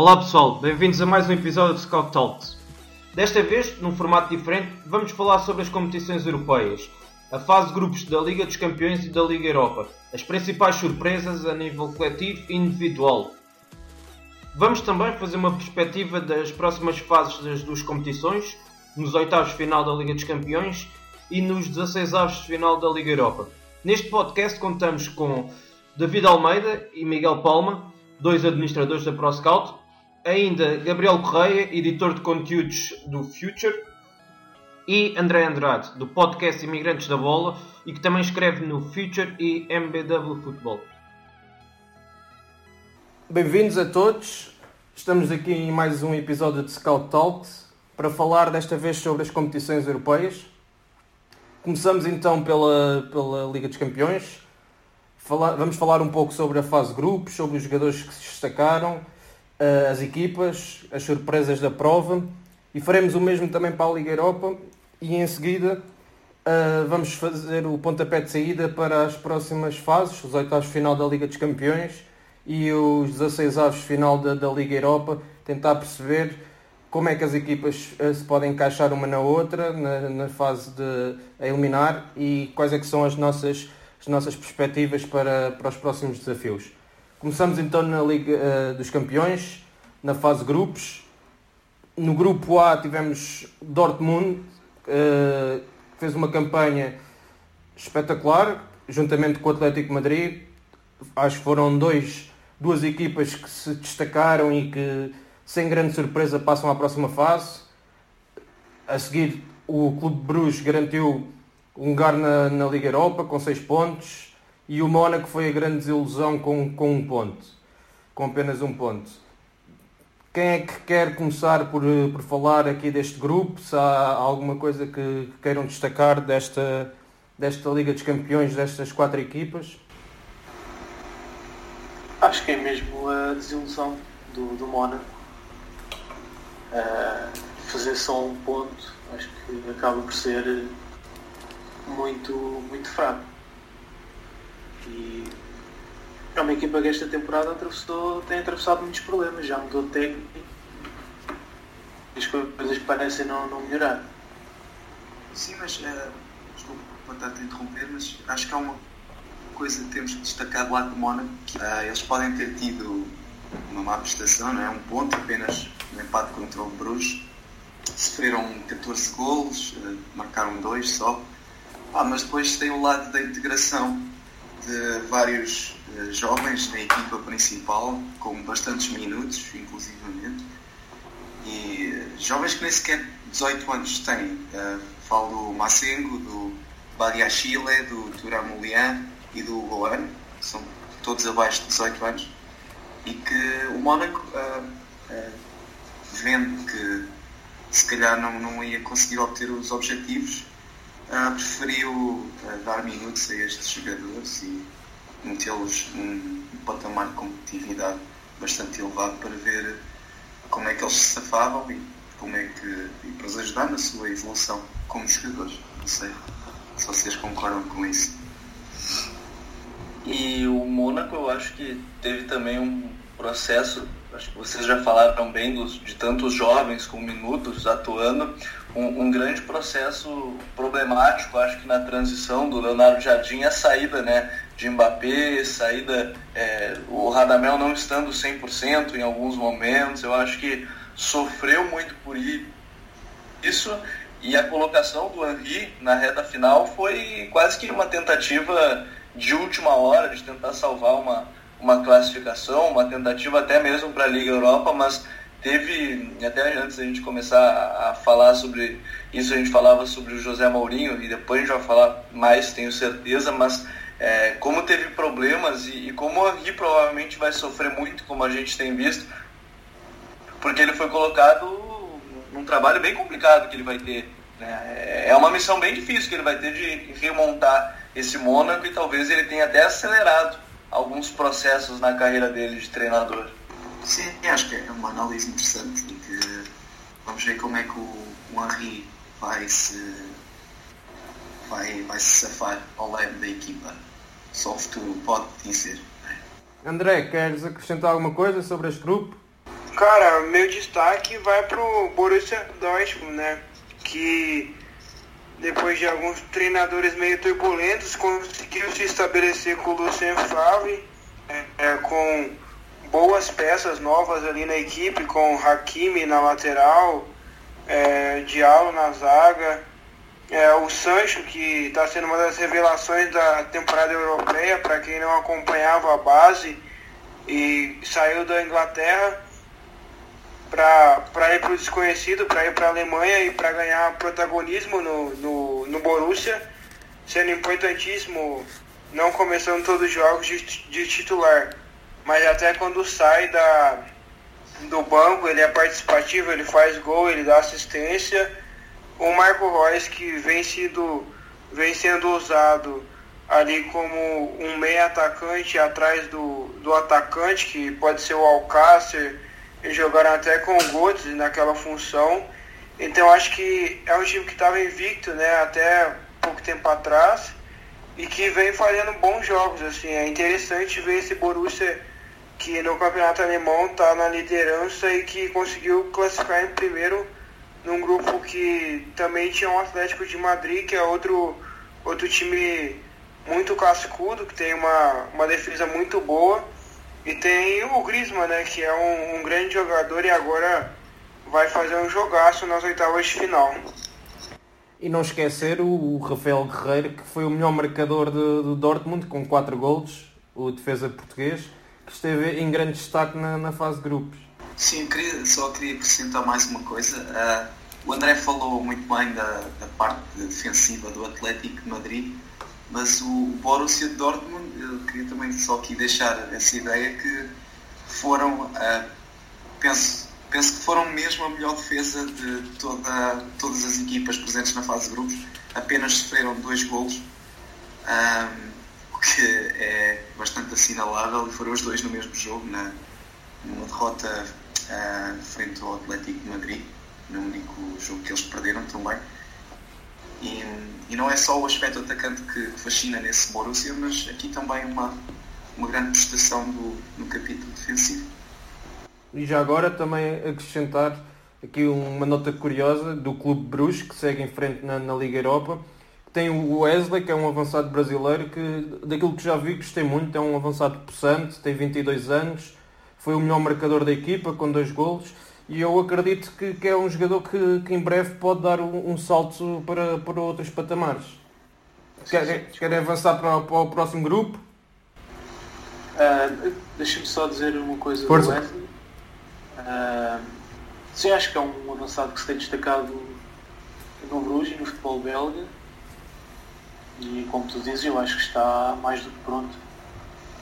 Olá pessoal, bem-vindos a mais um episódio de Scout Talks. Desta vez, num formato diferente, vamos falar sobre as competições europeias, a fase de grupos da Liga dos Campeões e da Liga Europa, as principais surpresas a nível coletivo e individual. Vamos também fazer uma perspectiva das próximas fases das duas competições, nos oitavos de final da Liga dos Campeões e nos 16 avos de final da Liga Europa. Neste podcast contamos com David Almeida e Miguel Palma, dois administradores da ProScout, ainda Gabriel Correia, editor de conteúdos do Future, e André Andrade, do podcast Imigrantes da Bola, e que também escreve no Future e MBW Futebol. Bem-vindos a todos. Estamos aqui em mais um episódio de Scout Talks para falar desta vez sobre as competições europeias. Começamos então pela, pela Liga dos Campeões. Vamos falar um pouco sobre a fase grupos, sobre os jogadores que se destacaram, as equipas, as surpresas da prova. E faremos o mesmo também para a Liga Europa. E em seguida uh, vamos fazer o pontapé de saída para as próximas fases, os oitavos final da Liga dos Campeões e os 16 avos final da, da, Liga Europa, tentar perceber como é que as equipas uh, se podem encaixar uma na outra na, na fase de eliminar e quais é que são as nossas, as nossas perspectivas para, para os próximos desafios. Começamos então na Liga uh, dos Campeões, na fase grupos. No grupo A tivemos Dortmund, uh, que fez uma campanha espetacular, juntamente com o Atlético Madrid. Acho que foram dois, duas equipas que se destacaram e que, sem grande surpresa, passam à próxima fase. A seguir, o Clube Bruges garantiu um lugar na, na Liga Europa com 6 pontos e o Mónaco foi a grande desilusão com, com um ponto, com apenas um ponto. Quem é que quer começar por, por falar aqui deste grupo? Se há alguma coisa que, que queiram destacar desta, desta Liga dos Campeões, destas quatro equipas? Acho que é mesmo a desilusão do, do Mónaco. Uh, fazer só um ponto, acho que acaba por ser muito, muito fraco. E é uma equipa que esta temporada atravessou, tem atravessado muitos problemas, já mudou de técnico e as coisas parecem não, não melhorar. Sim, mas uh, desculpa estar a interromper, mas acho que há uma coisa que temos que destacar lado do Mónaco, que uh, eles podem ter tido uma má prestação, não é? Um ponto apenas no empate contra o Bruges. Sofreram 14 golos, uh, marcaram dois só. Ah, mas depois tem o lado da integração de vários uh, jovens na equipa principal, com bastantes minutos, inclusivamente, e uh, jovens que nem sequer 18 anos têm. Uh, falo do Massengo, do Badiachile, do Turamulian e do Golan, são todos abaixo de 18 anos, e que o Mónaco, vendo que se calhar não, não ia conseguir obter os objetivos, uh, preferiu uh, dar minutos a estes jogadores e metê-los num patamar de competitividade bastante elevado para ver como é que eles se safavam e como é que e para os ajudar na sua evolução como jogadores. Não sei se vocês concordam com isso. E o Mônaco eu acho que teve também um processo, acho que vocês já falaram bem dos, de tantos jovens com minutos atuando, um, grande processo problemático, acho que na transição do Leonardo Jardim, a saída né, de Mbappé, saída, é, o Radamel não estando 100% em alguns momentos, eu acho que sofreu muito por isso, e a colocação do Henry na reta final foi quase que uma tentativa de última hora de tentar salvar uma, uma classificação, uma tentativa até mesmo para a Liga Europa, mas teve, até antes da gente começar a falar sobre isso, a gente falava sobre o José Mourinho, e depois a gente vai falar mais, tenho certeza, mas é, como teve problemas e, e como o Henry provavelmente vai sofrer muito, como a gente tem visto, porque ele foi colocado num trabalho bem complicado que ele vai ter. Né? É uma missão bem difícil que ele vai ter de remontar esse Mônaco e talvez ele tenha até acelerado alguns processos na carreira dele de treinador. Sim, acho que é uma análise interessante e que vamos ver como é que o, o Henri vai se vai, vai se safar ao leve da equipa. Só o futuro pode dizer. André, queres acrescentar alguma coisa sobre este grupo? Cara, meu destaque vai pro Borussia Dortmund, né? Que depois de alguns treinadores meio turbulentos, conseguiu se estabelecer com o Lucien Favre, é, é, com boas peças novas ali na equipe, com Hakimi na lateral, é, Diallo na zaga, é, o Sancho, que está sendo uma das revelações da temporada europeia, para quem não acompanhava a base, e saiu da Inglaterra para ir para o desconhecido, para ir para a Alemanha e para ganhar protagonismo no, no, no Borussia, sendo importantíssimo, não começando todos os jogos de, de titular, mas até quando sai da, do banco, ele é participativo, ele faz gol, ele dá assistência. O Marco Reus, que vem, sido, vem sendo usado ali como um meio atacante atrás do, do atacante, que pode ser o Alcácer, eles jogaram até com o Götze naquela função. Então acho que é um time que estava invicto né, até pouco tempo atrás e que vem fazendo bons jogos. Assim. É interessante ver esse Borussia que no campeonato alemão está na liderança e que conseguiu classificar em primeiro num grupo que também tinha um Atlético de Madrid, que é outro, outro time muito cascudo, que tem uma, uma defesa muito boa e tem o Griezmann, né, que é um, um, grande jogador e agora vai fazer um jogaço nas oitavas de final. E não esquecer o, Rafael Guerreiro, que foi o melhor marcador do, do Dortmund, com 4 golos, o defesa português, que esteve em grande destaque na, na fase de grupos. Sim, queria, só queria acrescentar mais uma coisa. Uh, o André falou muito bem da, da parte defensiva do Atlético de Madrid mas o Borussia Dortmund, eu queria também só aqui deixar essa ideia que foram, uh, penso, penso que foram mesmo a melhor defesa de toda, todas as equipas presentes na fase de grupos. Apenas sofreram dois golos, um, o que é bastante assinalável, e foram os dois no mesmo jogo, na, numa derrota uh, frente ao Atlético de Madrid, no único jogo que eles perderam também. E, e não é só o aspecto atacante que fascina nesse Borussia, mas aqui também uma, uma grande prestação do, no capítulo defensivo. E já agora também acrescentar aqui uma nota curiosa do Clube Bruges, que segue em frente na, na Liga Europa. Tem o Wesley, que é um avançado brasileiro, que daquilo que já vi gostei muito, é um avançado possante, tem 22 anos, foi o melhor marcador da equipa, com dois golos e eu acredito que, que é um jogador que, que, em breve pode dar um, um salto para, para outros patamares. Querem, querem avançar para, para, o próximo grupo? Uh, Deixa-me só dizer uma coisa Força. do Wesley. Uh, sim, acho que é um avançado que se tem destacado no Bruges no futebol belga. E como tu dizes, eu acho que está mais do que pronto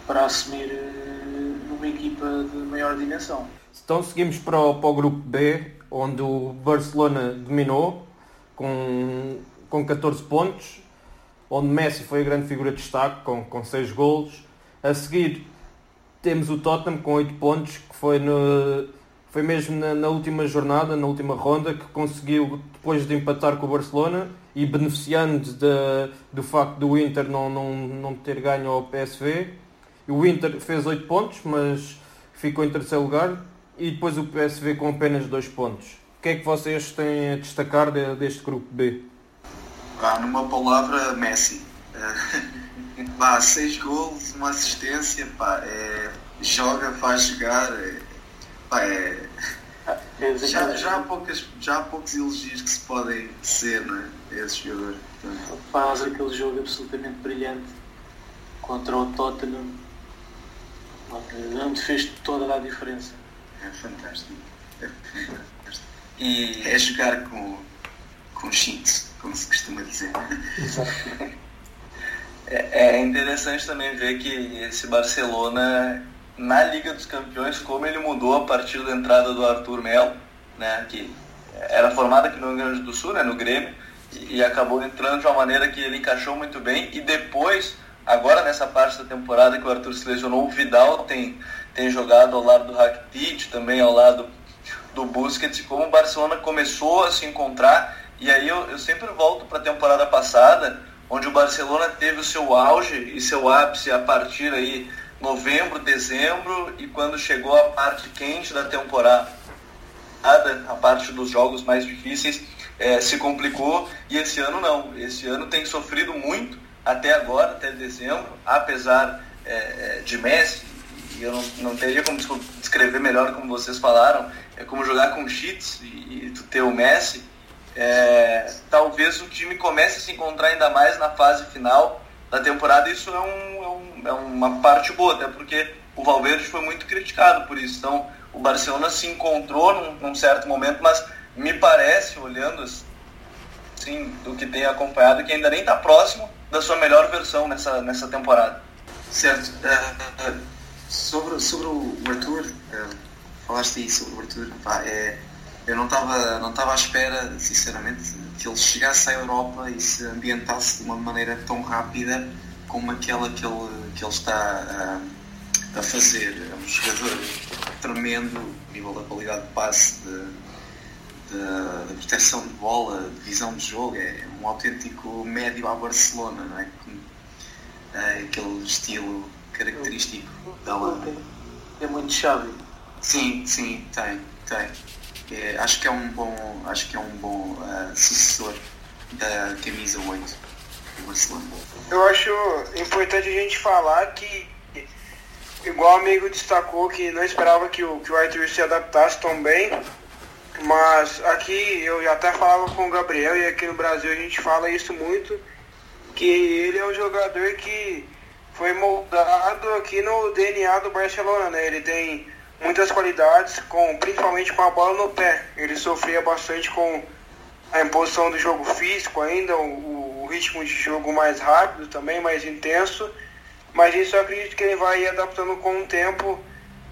para assumir uh, numa equipa de maior dimensão. Então seguimos para o, para o grupo B, onde o Barcelona dominou com, com 14 pontos, onde Messi foi a grande figura de destaque com, com 6 golos. A seguir temos o Tottenham com 8 pontos, que foi, no, foi mesmo na, na, última jornada, na última ronda, que conseguiu, depois de empatar com o Barcelona e beneficiando de, do facto do Inter não, não, não ter ganho ao PSV. O Inter fez 8 pontos, mas ficou em terceiro lugar e depois o PSV com apenas dois pontos. O que é que vocês têm a destacar de, deste grupo B? Ah, numa palavra, Messi. pá, seis gols, uma assistência, pá, é, joga, faz jogar. É, pá, é, já, já, há poucas, já há poucos elogios que se podem ser, não é? Esse jogador. Portanto. Faz aquele jogo absolutamente brilhante contra o Tottenham, onde fez toda a diferença. É fantástico. É fantástico. E é jogar com, com cheats, como se costuma dizer. É, é interessante também ver que esse Barcelona, na Liga dos Campeões, como ele mudou a partir da entrada do Arthur Melo, né, que era formado aqui no Rio Grande do Sul, né, no Grêmio, e, e acabou entrando de uma maneira que ele encaixou muito bem, e depois, agora nessa parte da temporada que o Arthur se lesionou, o Vidal tem tem jogado ao lado do Rakitic, também ao lado do Busquets, como o Barcelona começou a se encontrar. E aí eu, eu sempre volto para a temporada passada, onde o Barcelona teve o seu auge e seu ápice a partir aí novembro, dezembro e quando chegou a parte quente da temporada, a parte dos jogos mais difíceis, é, se complicou e esse ano não. Esse ano tem sofrido muito até agora, até dezembro, apesar é, de Messi, e eu não, não teria como descrever melhor como vocês falaram, é como jogar com cheats e, e ter o Messi. É, talvez o time comece a se encontrar ainda mais na fase final da temporada. Isso é, um, é, um, é uma parte boa, até porque o Valverde foi muito criticado por isso. Então, o Barcelona se encontrou num, num certo momento, mas me parece, olhando assim, do que tem acompanhado, que ainda nem está próximo da sua melhor versão nessa, nessa temporada. Certo. Uh, uh, sobre, sobre o Arthur, uh, falaste aí sobre o Arthur, pá, é, eu não estava não estava à espera, sinceramente, que ele chegasse à Europa e se ambientasse de uma maneira tão rápida como aquela que ele, que ele está a, fazer. É um jogador tremendo, nível da qualidade de passe, de, de, de, proteção de bola, de visão de jogo, é um autêntico médio à Barcelona, não é? é aquele estilo característico dela. É muito chave. Sim, sim, tem, tem. É, acho que é um bom, acho que é um bom uh, sucessor da camisa 8 do Barcelona. Eu acho importante a gente falar que, igual o amigo destacou, que não esperava que o, que o Arthur se adaptasse tão bem, mas aqui eu até falava com o Gabriel e aqui no Brasil a gente fala isso muito, que ele é um jogador que foi moldado aqui no DNA do Barcelona, né? Ele tem muitas qualidades, com, principalmente com a bola no pé. Ele sofria bastante com a imposição do jogo físico ainda, o, o ritmo de jogo mais rápido também, mais intenso. Mas isso eu acredito que ele vai adaptando com o tempo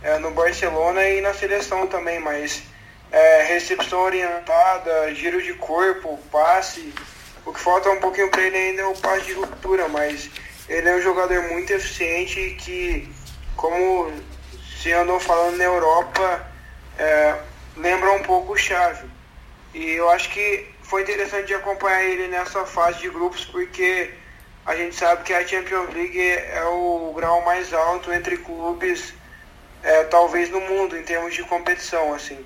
é, no Barcelona e na seleção também. Mas é, recepção orientada, giro de corpo, passe. O que falta um pouquinho para ele ainda é o passe de ruptura, mas ele é um jogador muito eficiente que, como se andou falando na Europa, é, lembra um pouco o Xavi. E eu acho que foi interessante de acompanhar ele nessa fase de grupos, porque a gente sabe que a Champions League é o grau mais alto entre clubes, é, talvez no mundo, em termos de competição. assim.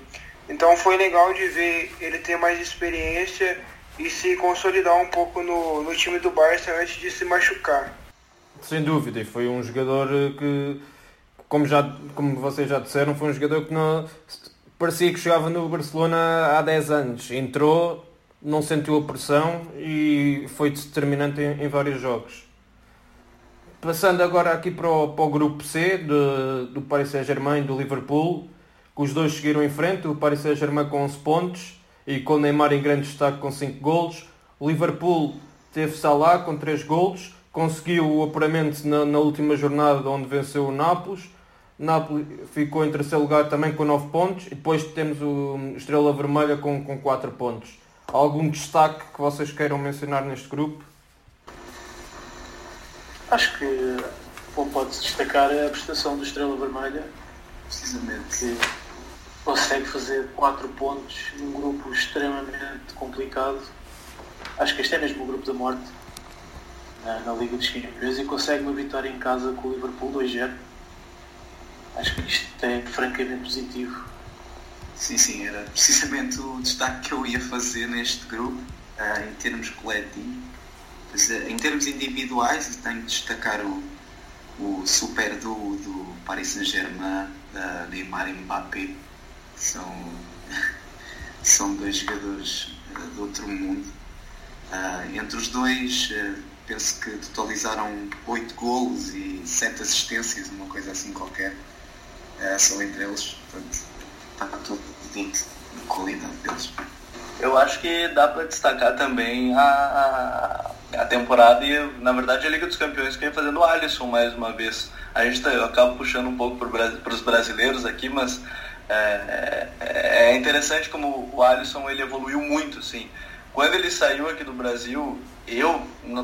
Então foi legal de ver ele ter mais experiência e se consolidar um pouco no, no time do Barça antes de se machucar. Sem dúvida, e foi um jogador que, como, já, como vocês já disseram, foi um jogador que não, parecia que jogava no Barcelona há 10 anos. Entrou, não sentiu a pressão e foi determinante em, em vários jogos. Passando agora aqui para o, para o grupo C de, do Paris Saint-Germain e do Liverpool, os dois seguiram em frente, o Paris Saint-Germain com 11 pontos e com Neymar em grande destaque com 5 golos. O Liverpool teve Salah com 3 golos conseguiu o apuramento na, na, última jornada onde venceu o Nápoles. Nápoles ficou em terceiro lugar também com 9 pontos e depois temos o Estrela Vermelha com, com 4 pontos. Algum destaque que vocês queiram mencionar neste grupo? Acho que pode-se destacar a prestação do Estrela Vermelha, precisamente que consegue fazer 4 pontos num grupo extremamente complicado. Acho que este é mesmo o grupo da morte na, na Liga dos Campeões e consegue uma vitória em casa com o Liverpool 2-0. Acho que isto é francamente positivo. Sim, sim, era precisamente o destaque que eu ia fazer neste grupo, uh, em termos coletivos. Uh, em termos individuais, tenho que destacar o, o super duo do Paris Saint-Germain, da Neymar e Mbappé. São, são dois jogadores uh, do outro mundo. entre os dois, penso que totalizaram 8 golos e 7 assistências, uma coisa assim qualquer, só entre eles. Portanto, está tudo dito de qualidade deles. Eu acho que dá para destacar também a, a, temporada e, na verdade, a Liga dos Campeões que vem fazendo o Alisson mais uma vez. A gente tá, eu acabo puxando um pouco para os brasileiros aqui, mas é, é, é, interessante como o Alisson ele evoluiu muito, assim. Quando ele saiu aqui do Brasil, eu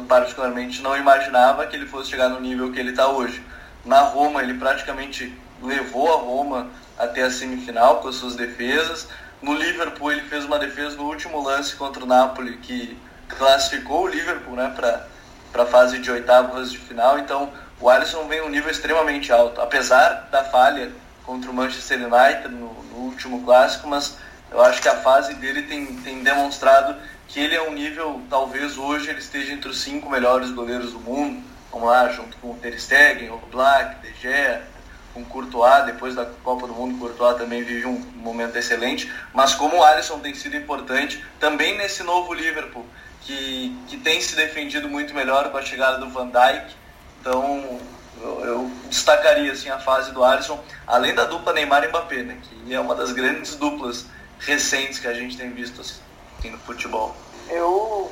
particularmente não imaginava que ele fosse chegar no nível que ele está hoje. Na Roma, ele praticamente levou a Roma até a semifinal com as suas defesas. No Liverpool, ele fez uma defesa no último lance contra o Napoli que classificou o Liverpool né, para a fase de oitavas de final. Então, o Alisson vem um nível extremamente alto, apesar da falha contra o Manchester United no, no último clássico, mas eu acho que a fase dele tem, tem demonstrado que ele é um nível, talvez hoje ele esteja entre os cinco melhores goleiros do mundo, vamos lá, junto com o Ter Stegen, o Black, De Gea, com o Courtois, depois da Copa do Mundo, o Courtois também vive um momento excelente, mas como o Alisson tem sido importante, também nesse novo Liverpool, que, que tem se defendido muito melhor com a chegada do Van Dijk, então eu, destacaria assim, a fase do Alisson, além da dupla Neymar e Mbappé, né, que é uma das grandes duplas recentes que a gente tem visto assim, no futebol. Eu,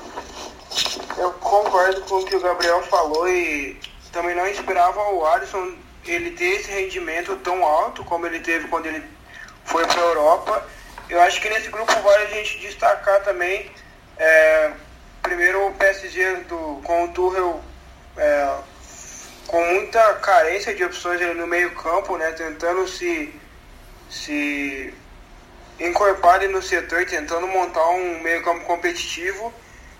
eu concordo com o que o Gabriel falou e também não esperava o Alisson ele ter esse rendimento tão alto como ele teve quando ele foi para a Europa. Eu acho que nesse grupo vale a gente destacar também é, primeiro o PSG do, com o Tuchel é, com muita carência de opções no meio campo, né, tentando se, se encorpar no setor, tentando montar um meio campo competitivo.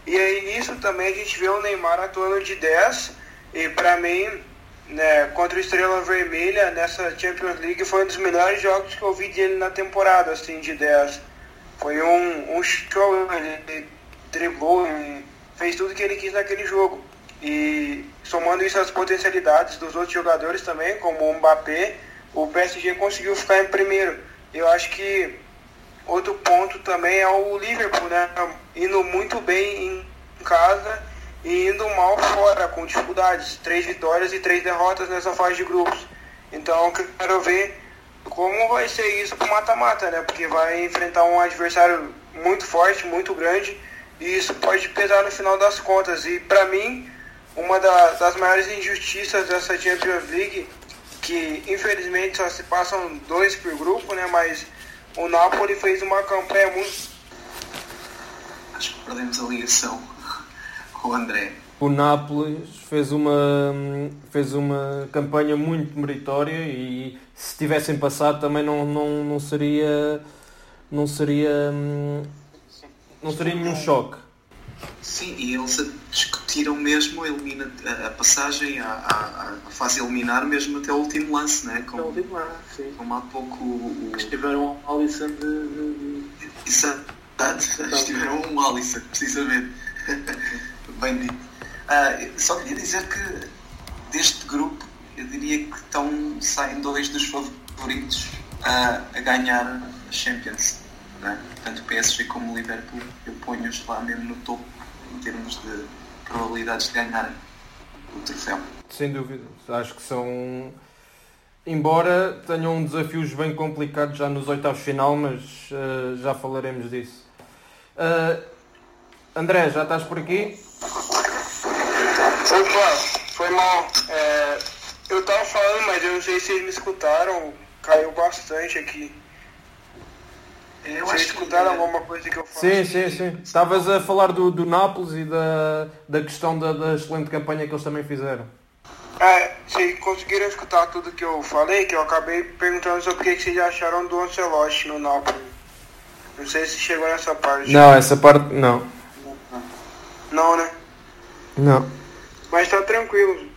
E aí nisso também a gente vê o Neymar atuando de 10 e para mim né, contra o Estrela Vermelha nessa Champions League foi um dos melhores jogos que eu vi dele na temporada, assim, de 10. Foi um, um show, ele driblou, fez tudo que ele quis naquele jogo. E somando isso às potencialidades dos outros jogadores também, como o Mbappé, o PSG conseguiu ficar em primeiro. Eu acho que outro ponto também é o Liverpool, né? Indo muito bem em casa e indo mal fora, com dificuldades. Três vitórias e três derrotas nessa fase de grupos. Então quero ver como vai ser isso pro mata-mata, né? Porque vai enfrentar um adversário muito forte, muito grande, e isso pode pesar no final das contas. E para mim, uma da, das maiores injustiças dessa Champions League, que infelizmente só se passam dois por grupo, né? Mas o Napoli fez uma campanha muito. Acho que perdemos a ligação o André. O Nápoles fez uma, fez uma campanha muito meritória e se tivessem passado também não, não, não seria não seria não seria nenhum choque. Sim, e eles discutiram mesmo a, elimina, a passagem à, à, à fase eliminar mesmo até o último lance, né? Como, o último lance, sim. Como há pouco o. Estiveram um Alisson de. de. Exato, estiveram um Alisson, precisamente. bem dito. Uh, só queria dizer que deste grupo eu diria que estão, saem dois dos favoritos a, a ganhar a Champions. Né? Tanto o PSG como o Liverpool, eu ponho-os lá mesmo no topo em termos de probabilidades de ganharem o troféu. Sem dúvida, acho que são. Embora tenham desafios bem complicados já nos oitavos final, mas uh, já falaremos disso. Uh, André, já estás por aqui? Opa, foi mal. É, eu tava falando, mas eu não sei se vocês me escutaram. Caiu bastante aqui. Eu Vocês escutaram que... alguma coisa que eu falei? Sim, sim, sim. Estavas a falar do, do Nápoles e da, da questão da, da excelente campanha que eles também fizeram. É, vocês conseguiram escutar tudo que eu falei, que eu acabei perguntando sobre o que vocês acharam do Ancelotti no Nápoles. Não sei se chegou nessa parte. Não, essa parte não. Não, né? Não. Mas tá tranquilo.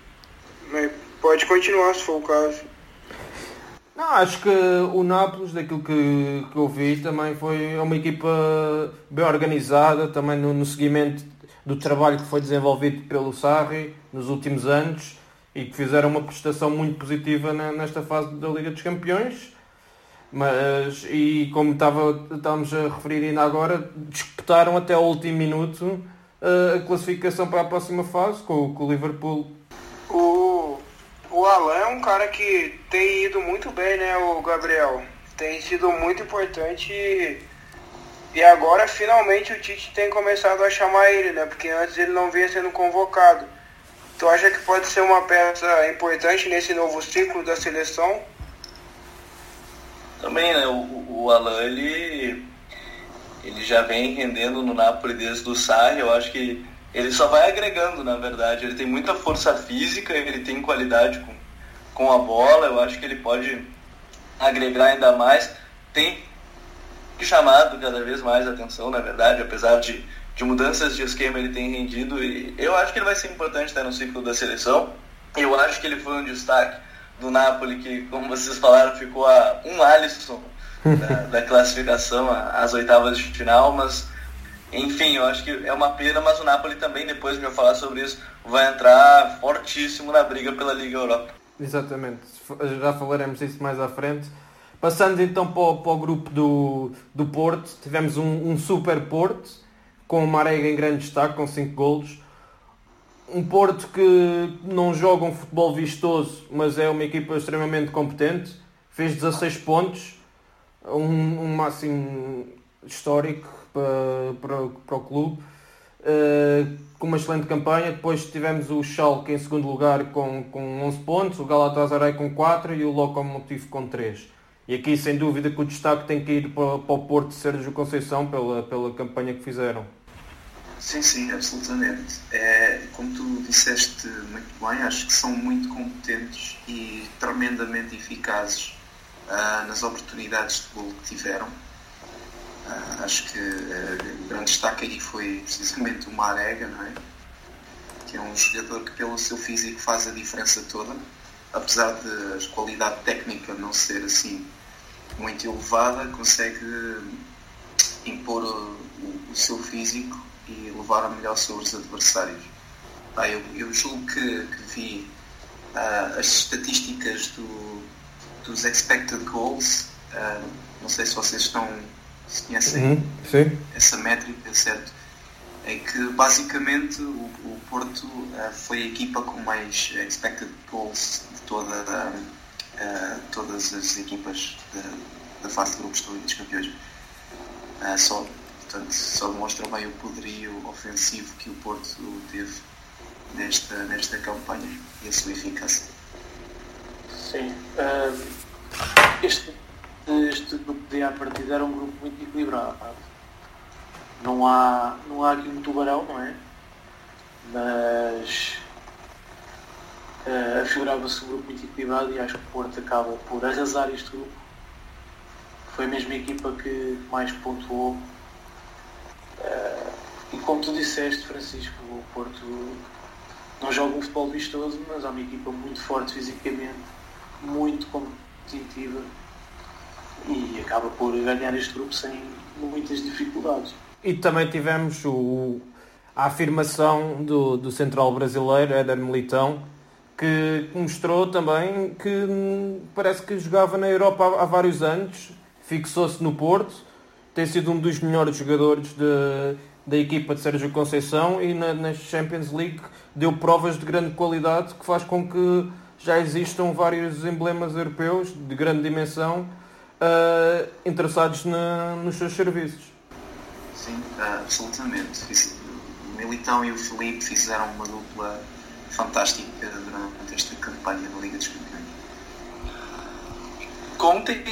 Pode continuar se for o caso. Não, acho que o Nápoles, daquilo que, que eu vi, também foi uma equipa bem organizada, também no, no seguimento do trabalho que foi desenvolvido pelo Sarri nos últimos anos e que fizeram uma prestação muito positiva na, nesta fase da Liga dos Campeões. Mas, e como estava, estávamos a referir ainda agora, disputaram até o último minuto a classificação para a próxima fase com, com o Liverpool. O, Alan é um cara que tem ido muito bem, né, o Gabriel? Tem sido muito importante e, e agora finalmente o Tite tem começado a chamar ele, né? Porque antes ele não vinha sendo convocado. Tu acha que pode ser uma peça importante nesse novo ciclo da seleção? Também, né? O, o Alan, ele ele já vem rendendo no Napoli desde o Sarri, eu acho que ele só vai agregando, na verdade. Ele tem muita força física, ele tem qualidade com, com a bola, eu acho que ele pode agregar ainda mais. Tem chamado cada vez mais atenção, na verdade, apesar de, de mudanças de esquema ele tem rendido e eu acho que ele vai ser importante né, no ciclo da seleção. Eu acho que ele foi um destaque do Napoli, que, como vocês falaram, ficou a um Alisson da, da classificação às oitavas de final, mas enfim, eu acho que é uma pena, mas o Napoli também, depois de eu falar sobre isso, vai entrar fortíssimo na briga pela Liga Europa. Exatamente, já falaremos disso mais à frente. Passando então para o, para o grupo do, do Porto, tivemos um, um, super Porto, com o Marega em grande destaque, com 5 golos. Um Porto que não joga um futebol vistoso, mas é uma equipa extremamente competente. Fez 16 pontos, um, um máximo histórico para, para, para o clube. Uh, com uma excelente campanha. Depois tivemos o Schalke em segundo lugar com, com 11 pontos, o Galatasaray com 4 e o Lokomotiv com 3. E aqui, sem dúvida, que o destaque tem que ir para, para o Porto de Sérgio Conceição pela, pela campanha que fizeram. Sim, sim, absolutamente. É, como tu disseste muito bem, acho que são muito competentes e tremendamente eficazes uh, nas oportunidades de gol que tiveram. Uh, acho que uh, o grande destaque aí foi precisamente o Marega, não é? que é um jogador que pelo seu físico faz a diferença toda, apesar de a qualidade técnica não ser assim muito elevada, consegue impor o, o seu físico e levar a melhor sobre os adversários. Eu, eu, julgo que, que vi uh, as estatísticas do, dos expected goals. Uh, não sei se vocês estão se conhecem uhum, essa métrica, certo? É que basicamente o, o Porto uh, foi a equipa com mais expected goals de toda, uh, todas as equipas da fase de grupos da Liga dos Campeões. Uh, só, portanto, só demonstra bem o poderio ofensivo que o Porto teve nesta, nesta campanha e a sua eficácia. Sim. este este grupo de à partida era um grupo muito equilibrado. Não há, não há aqui um tubarão, não é? Mas uh, afigurava-se um grupo muito equilibrado e acho que o Porto acaba por arrasar este grupo. Foi a mesma equipa que mais pontuou. Uh, e como tu disseste, Francisco, o Porto não joga um futebol vistoso, mas é uma equipa muito forte fisicamente, muito competitiva e acaba por ganhar este grupo sem muitas dificuldades. E também tivemos o, a afirmação do, do central brasileiro, Éder Militão, que mostrou também que parece que jogava na Europa há, há vários anos, fixou-se no Porto, tem sido um dos melhores jogadores de, da equipa de Sérgio Conceição e na, na Champions League deu provas de grande qualidade que faz com que já existam vários emblemas europeus de grande dimensão uh, interessados na, nos seus serviços. Sim, uh, absolutamente. O Militão e o Felipe fizeram uma dupla fantástica durante esta campanha da Liga dos Campeões. Como tem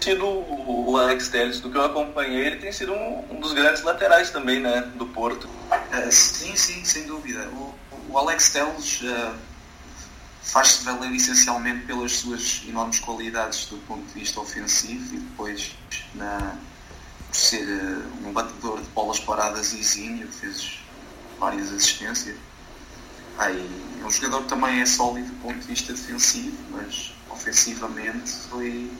sido o Alex Telles, do que eu acompanhei, ele tem sido um, um dos grandes laterais também, né, do Porto. Uh, sim, sim, sem dúvida. O, o Alex Telles uh, faz-se valer essencialmente pelas suas enormes qualidades do ponto de vista ofensivo e depois na, por ser uh, um batedor de bolas paradas exímio, fez várias assistências. Ah, é um jogador que também é sólido do ponto de vista defensivo, mas ofensivamente foi,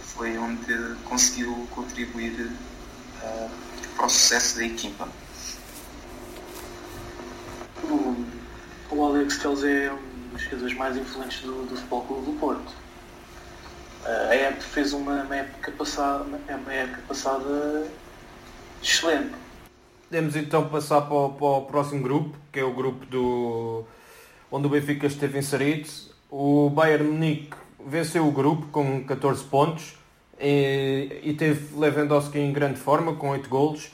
foi onde conseguiu contribuir uh, para o sucesso da equipa. O, o Alex Telles é um dos jogadores mais influentes do, do Futebol Clube do Porto. Uh, a época fez uma, uma, época passada, uma época passada excelente. Podemos então passar para o, para o, próximo grupo, que é o grupo do onde o Benfica esteve inserido. O Bayern Munique venceu o grupo com 14 pontos e, e teve Lewandowski em grande forma, com 8 golos.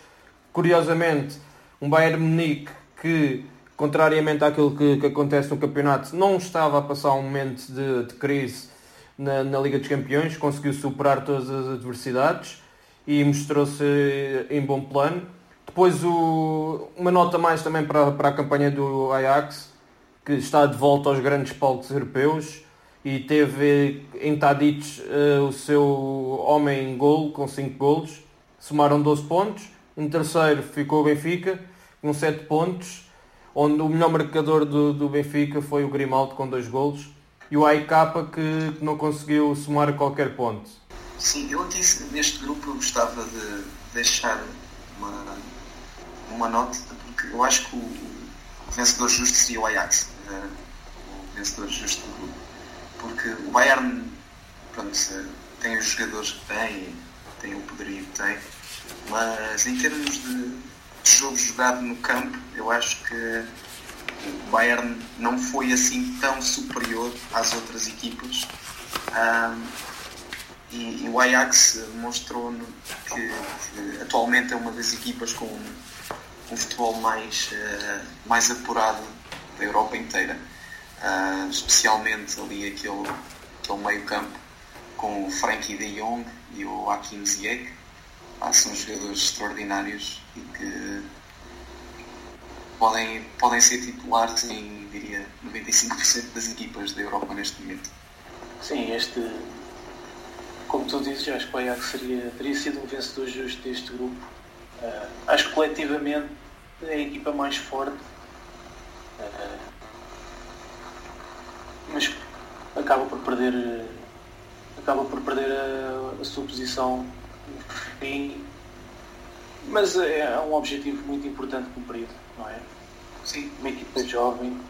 Curiosamente, um Bayern Munique que contrariamente àquilo que, que, acontece no campeonato, não estava a passar um momento de, de crise na, na, Liga dos Campeões, conseguiu superar todas as adversidades e mostrou-se em bom plano. Depois o, uma nota mais também para, para a campanha do Ajax, que está de volta aos grandes palcos europeus e teve em Tadic uh, o seu homem em gol com 5 golos, somaram 12 pontos. Em terceiro ficou o Benfica com 7 pontos onde o melhor marcador do, do Benfica foi o Grimaldo com dois golos e o AIK que, que não conseguiu somar qualquer ponto. Sim, eu aqui neste grupo eu gostava de deixar uma, uma nota, porque eu acho que o, o vencedor justo seria o Ajax, uh, o vencedor justo do grupo. Porque o Bayern pronto, tem os jogadores que tem, tem o poderio que tem, mas em termos de, de jogo jogado no campo, eu acho que o Bayern não foi assim tão superior às outras equipas. Um, e, e, o Ajax mostrou que, que, atualmente é uma das equipas com um futebol mais, uh, mais apurado da Europa inteira. Uh, especialmente ali aquele, aquele meio campo com o Frankie de Jong e o Hakim Ziyech. Ah, são jogadores extraordinários e que podem, podem ser titulares em, diria, 95% das equipas da Europa neste momento. Sim, este, como tu dizes, acho que o Ajax seria, teria sido um vencedor justo deste grupo. Uh, acho que coletivamente é a equipa mais forte. Uh, mas acaba por perder acaba por perder a, a sua posição Mas é, é um objetivo muito importante cumprido, não é? Sim. Uma equipa jovem.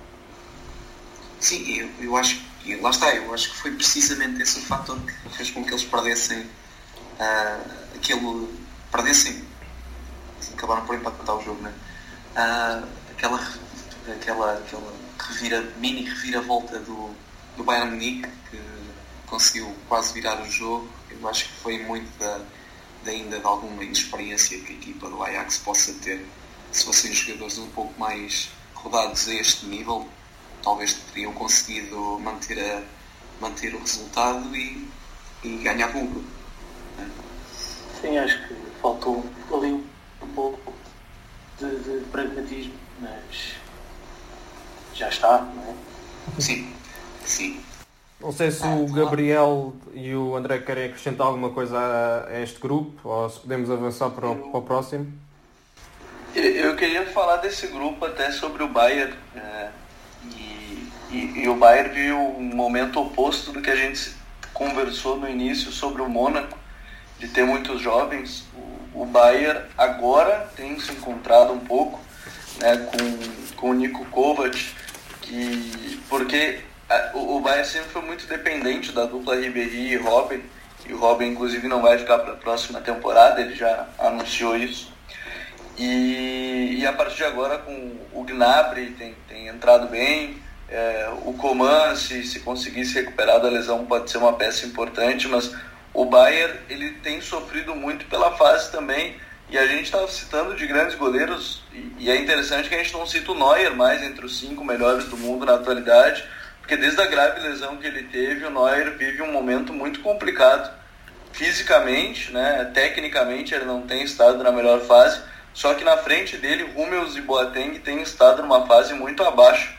Sim, eu, eu acho e lá está, eu acho que foi precisamente esse o fator que fez com que eles perdessem uh, aquele. perdessem. acabaram por empatar o jogo, né? Uh, aquela, aquela, aquela revira, mini reviravolta do, do Bayern Munique que conseguiu quase virar o jogo. Eu acho que foi muito da, ainda de alguma inexperiência que a equipa do Ajax possa ter. Se fossem jogadores um pouco mais rodados a este nível, talvez teriam conseguido manter, a, manter o resultado e, e ganhar o grupo. Sim, acho que faltou ali um pouco de, de pragmatismo, mas já está, não é? Sim, sim. Não sei se o Gabriel e o André querem acrescentar alguma coisa a, este grupo ou se podemos avançar para o, para o próximo. Eu queria falar desse grupo até sobre o Bayern. É, e, e, e, o Bayern viu um momento oposto do que a gente conversou no início sobre o Mônaco, de ter muitos jovens. O, o Bayern agora tem se encontrado um pouco né, com, com o Nico Kovac, que, porque o, Bayern sempre foi muito dependente da dupla Ribéry e Robin, e o Robin inclusive não vai ficar para a próxima temporada, ele já anunciou isso. E, e a partir de agora com o Gnabry tem, tem entrado bem, é, o Coman se, se conseguir se recuperar da lesão pode ser uma peça importante, mas o Bayern ele tem sofrido muito pela fase também e a gente estava citando de grandes goleiros e, e é interessante que a gente não cita o Neuer mais entre os cinco melhores do mundo na atualidade porque desde a grave lesão que ele teve, o Neuer vive um momento muito complicado fisicamente, né? Tecnicamente ele não tem estado na melhor fase, só que na frente dele, Hummels e Boateng têm estado numa fase muito abaixo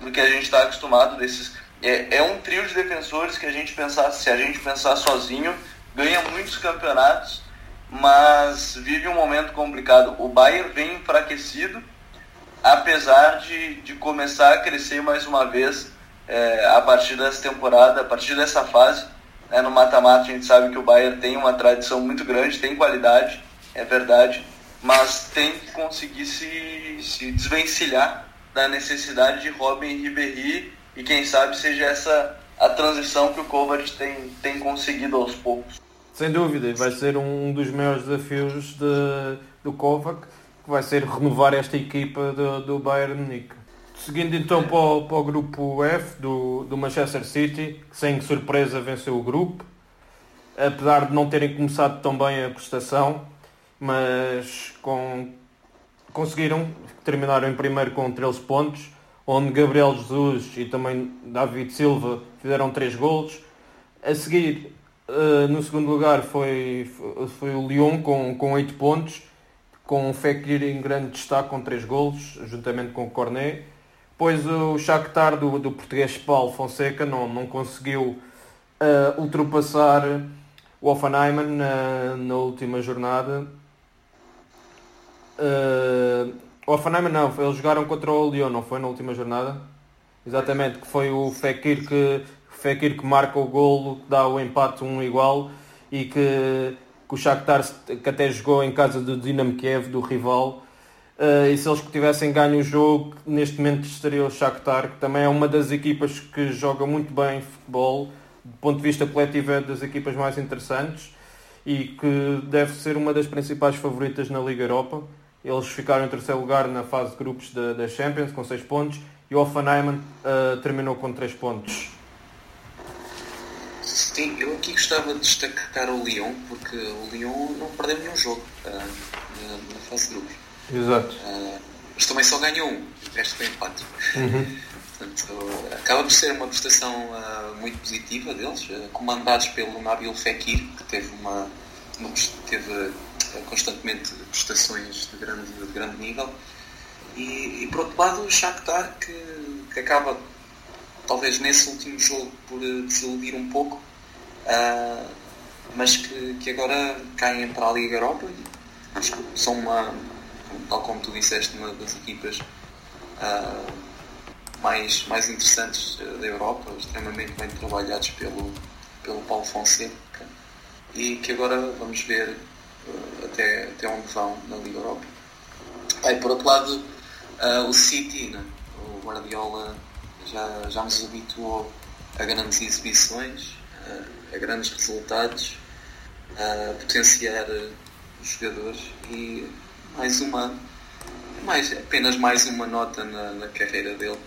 do que a gente está acostumado desses. É, é um trio de defensores que a gente pensar, se a gente pensar sozinho, ganha muitos campeonatos, mas vive um momento complicado. O Bayern vem enfraquecido, apesar de, de começar a crescer mais uma vez é, a partir dessa temporada, a partir dessa fase. Né, no mata-mata a gente sabe que o Bayern tem uma tradição muito grande, tem qualidade, é verdade, mas tem que conseguir se, se desvencilhar da necessidade de Robin e Ribéry e quem sabe seja essa a transição que o Kovac tem, tem conseguido aos poucos. Sem dúvida, vai ser um dos maiores desafios de, do Kovac, que vai ser renovar esta equipa do, do Bayern Munique. Seguindo então para o, para o grupo F do, do Manchester City, que sem surpresa venceu o grupo, apesar de não terem começado tão bem a prestação, mas com, conseguiram, terminaram em primeiro com 13 pontos, onde Gabriel Jesus e também David Silva fizeram 3 golos. A seguir, uh, no segundo lugar, foi, foi o Lyon com, com 8 pontos, com o Fekir em grande destaque com 3 golos, juntamente com o Cornet. Pois o Shakhtar do, do português Paulo Fonseca não, não conseguiu uh, ultrapassar o Offenheimen na, na última jornada. Uh, O Offenheimer não, eles jogaram contra o Lyon, não foi na última jornada? Exatamente, que foi o Fekir que, Fekir que marca o golo, que dá o empate um igual e que, que o Shakhtar que até jogou em casa do Dinamo Kiev, do rival. Uh, e se eles tivessem ganho o jogo, neste momento estaria o Shakhtar, que também é uma das equipas que joga muito bem futebol, do ponto de vista coletivo é das equipas mais interessantes e que deve ser uma das principais favoritas na Liga Europa. Eles ficaram em terceiro lugar na fase de grupos da, da Champions com 6 pontos e o Offenheimen uh, terminou com 3 pontos. Sim, eu aqui gostava de destacar o Lyon, porque o Lyon não perdeu nenhum jogo uh, na, na, fase de grupos. Exato. Uh, mas também só ganhou um, o resto foi empate. Uhum. Portanto, acaba por ser uma prestação uh, muito positiva deles, comandados pelo Nabil Fekir, que teve uma, uma teve constantemente prestações de grande, de grande nível. E, e, por outro lado o Shakhtar que, que acaba talvez nesse último jogo por desiludir um pouco uh, mas que, que agora caem para a Liga Europa e acho que são uma tal como tu disseste uma das equipas uh, mais, mais interessantes da Europa extremamente bem trabalhados pelo, pelo Paulo Fonseca e que agora vamos ver até, até onde vão na Liga Europa. Ah, e por outro lado, uh, o City, né? o Guardiola já, já nos habituou a grandes exibições, uh, a grandes resultados, a potenciar os jogadores e mais uma, mais, apenas mais uma nota na, na carreira dele,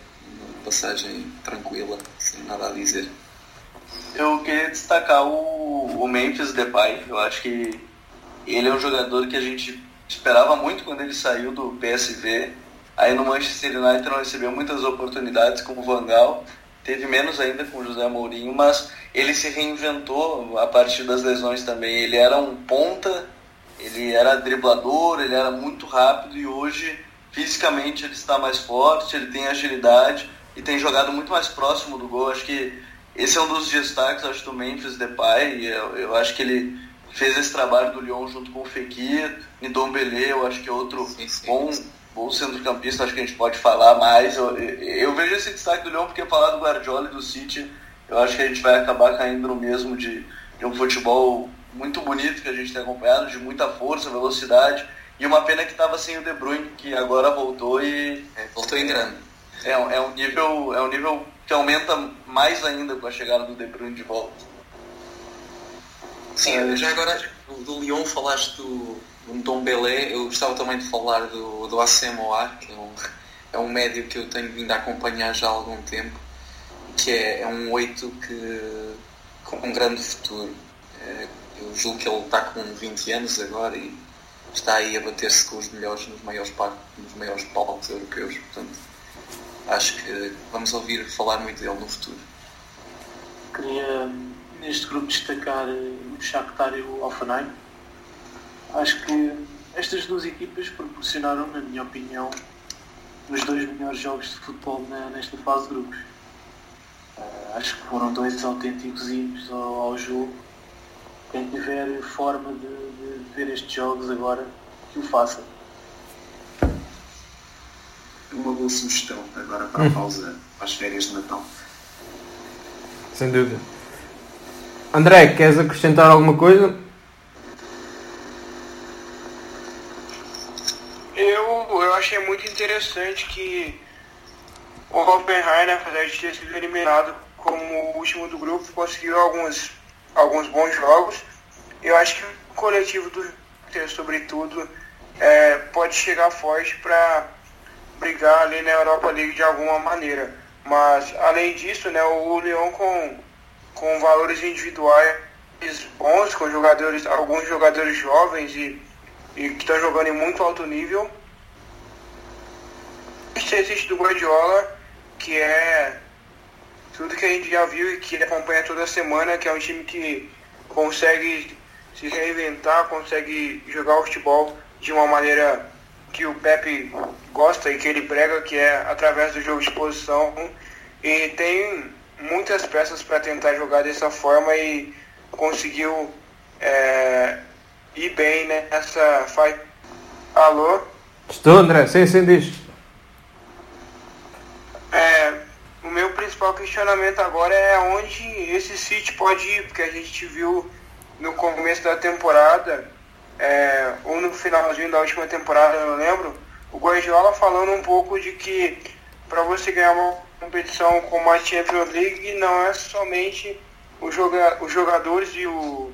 uma passagem tranquila, sem nada a dizer. Eu queria destacar o, o Memphis Depay, eu acho que ele é um jogador que a gente esperava muito quando ele saiu do PSV. Aí no Manchester United não recebeu muitas oportunidades como Van Gaal, teve menos ainda com o José Mourinho, mas ele se reinventou a partir das lesões também. Ele era um ponta, ele era driblador, ele era muito rápido e hoje fisicamente ele está mais forte, ele tem agilidade e tem jogado muito mais próximo do gol. Acho que esse é um dos destaques acho, do Memphis Depay. Eu, eu acho que ele fez esse trabalho do Lyon junto com o Fekir, Ndombele, eu acho que é outro sim, sim, bom, bom centrocampista, acho que a gente pode falar mais. Eu, eu, vejo esse destaque do Lyon porque falar do Guardiola e do City, eu acho que a gente vai acabar caindo no mesmo de, de um futebol muito bonito que a gente tem acompanhado, de muita força, velocidade, e uma pena que estava sem o De Bruyne, que agora voltou e... É, voltou em grande. É, é, um nível, é um nível que aumenta mais ainda com a chegada do De Bruyne de volta. Sim, já agora do Lyon falaste do, do Dom Belé, eu gostava também de falar do, do Assemoar, que é um, é um médio que eu tenho vindo a acompanhar já há algum tempo, que é, é um oito que com um grande futuro. É, eu julgo que ele está com 20 anos agora e está aí a bater-se com os melhores nos maiores, nos maiores palcos europeus, portanto acho que vamos ouvir falar muito dele no futuro. Queria neste grupo destacar eh, o Shakhtar e o Offenheim. Acho que estas duas equipas proporcionaram, na minha opinião, os dois melhores jogos de futebol nesta fase de grupos. Uh, acho que foram dois autênticos hinos ao, ao, jogo. Quem tiver forma de, de, ver estes jogos agora, que o faça. Uma boa sugestão agora para a pausa, para as férias de Natal. Sem dúvida. André, queres acrescentar alguma coisa? Eu, eu achei muito interessante que o Hoffenheim, apesar de ter sido eliminado como o último do grupo, conseguiu alguns, alguns bons jogos. Eu acho que o coletivo do Inter, sobretudo, é, pode chegar forte para brigar ali na Europa League de alguma maneira. Mas, além disso, né, o Lyon com com valores individuais bons, com jogadores, alguns jogadores jovens e, e que estão jogando em muito alto nível. Existe do Guardiola, que é tudo que a gente já viu e que acompanha toda semana, que é um time que consegue se reinventar, consegue jogar o futebol de uma maneira que o Pepe gosta e que ele prega, que é através do jogo de posição. E tem muitas peças para tentar jogar dessa forma e conseguiu é, ir bem nessa faixa. Alô? Estou, André, sim, sim, diz. É, o meu principal questionamento agora é onde esse City pode ir, porque a gente viu no começo da temporada, é, ou no finalzinho da última temporada, eu não lembro, o Guardiola falando um pouco de que para você ganhar uma competição como a Champions League não é somente os, joga os jogadores e o,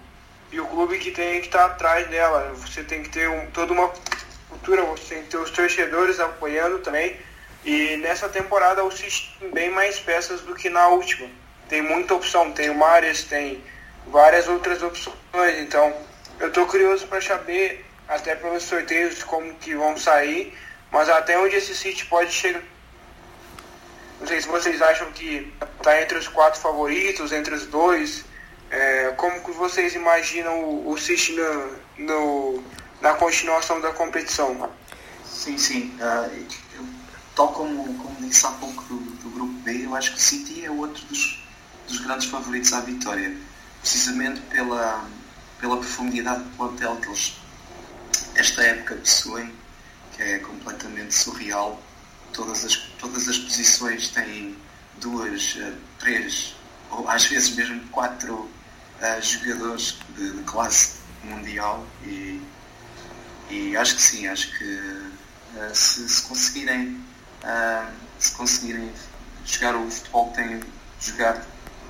e o clube que tem que estar atrás dela. Você tem que ter um, toda uma cultura, você tem que ter os torcedores apoiando também. E nessa temporada o City tem bem mais peças do que na última. Tem muita opção, tem o Mares, tem várias outras opções. Então eu estou curioso para saber, até pelos sorteios, como que vão sair, mas até onde esse City pode chegar não sei se vocês acham que está entre os quatro favoritos, entre os dois. É, como que vocês imaginam o, o City no, no, na continuação da competição? Sim, sim. Uh, tal como, como disse há pouco do, do, grupo B, eu acho que o City é outro dos, dos grandes favoritos à vitória. Precisamente pela, pela profundidade do plantel que eles esta época possuem, que é completamente surreal todas as, todas as posições têm duas, uh, três, ou às vezes mesmo quatro uh, jogadores de, de, classe mundial e, e acho que sim, acho que uh, se, se, conseguirem se conseguirem jogar o futebol que têm jogar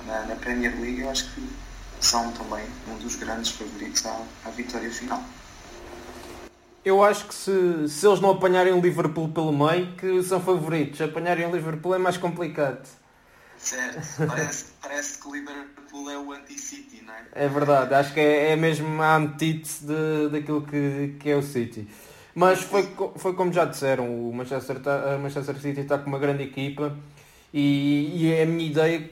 na, na Premier League, eu acho que são também um dos grandes favoritos à, à vitória final eu acho que se, se eles não apanharem o Liverpool pelo meio, que são favoritos. Apanharem o Liverpool é mais complicado. Certo, parece, parece que o Liverpool é o anti-City, não é? É verdade, acho que é, é mesmo a antítese daquilo que, que é o City. Mas foi, foi como já disseram, o Manchester, tá, Manchester City está com uma grande equipa e, e é a minha ideia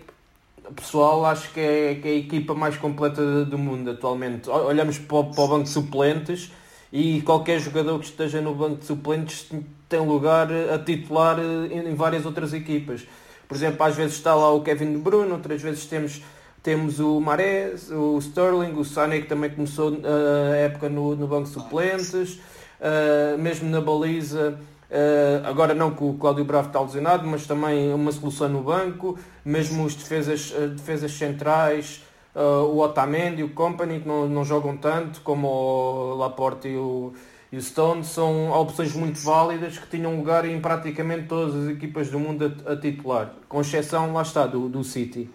pessoal acho que é, que é a equipa mais completa do mundo atualmente. Olhamos para o, para o banco de suplentes e qualquer jogador que esteja no banco de suplentes tem lugar a titular em várias outras equipas. Por exemplo, às vezes está lá o Kevin De Bruyne, outras vezes temos, temos o Mares, o Sterling, o Sané que também começou eh, a época no, no banco de suplentes, uh, mesmo na baliza. Uh, agora não que o Cláudio Bravo está lesionado, mas também uma solução no banco, mesmo os defesas, uh, defesas centrais, uh, o Otamendi o Company, que não, não jogam tanto, como o Laporte e o, e o Stone, são opções muito válidas que tinham lugar em praticamente todas as equipas do mundo a, a titular, com exceção, lá está, do, do City,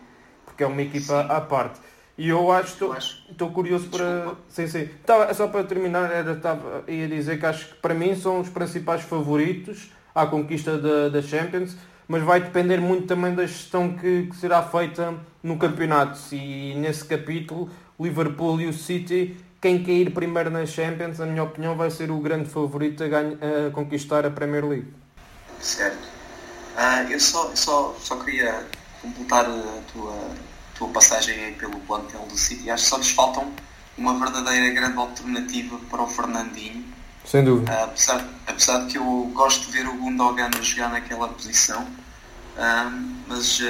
porque é uma equipa à parte. E eu acho, estou curioso para. Sim, sim. Tava, só para terminar, era, tava, ia dizer que acho que para mim são os principais favoritos à conquista da, da Champions mas vai depender muito também da gestão que, que será feita no campeonato. E nesse capítulo, o Liverpool e o City, quem cair primeiro na Champions, na minha opinião, vai ser o grande favorito a, ganha, a conquistar a Premier League. Certo. Uh, eu só, só, só queria completar a tua, tua passagem pelo plantel do City. Acho que só lhes faltam uma verdadeira grande alternativa para o Fernandinho sem dúvida. Uh, apesar, apesar de que eu gosto de ver o Gundogan jogar naquela posição, uh, mas uh,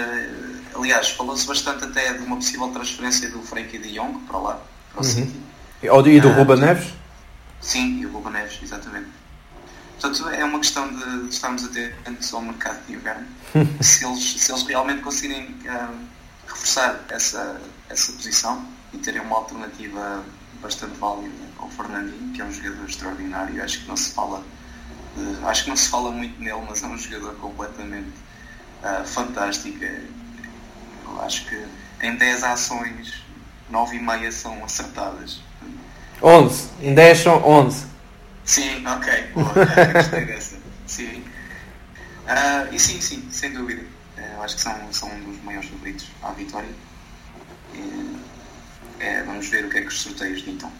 aliás, falou-se bastante até de uma possível transferência do Frankie de Jong para lá, para o uhum. City. E do Ruba Neves? Sim, e o Ruba Neves, exatamente. Portanto, é uma questão de, de estarmos atentos ao mercado de inverno. se, eles, se eles realmente conseguirem reforçar essa, essa posição e terem uma alternativa bastante válido ao Fernandinho, que é um jogador extraordinário. Acho que não se fala, uh, acho que não se fala muito nele, mas é um jogador completamente uh, fantástico. Eu acho que em 10 ações, 9 e meia são acertadas. 11, em 10 são 11. Sim, ok, boa, gostei dessa. Sim. Uh, e sim, sim, sem dúvida. Uh, acho que são, são um dos maiores favoritos à vitória. E, é, vamos ver o que é que os sorteios ditam.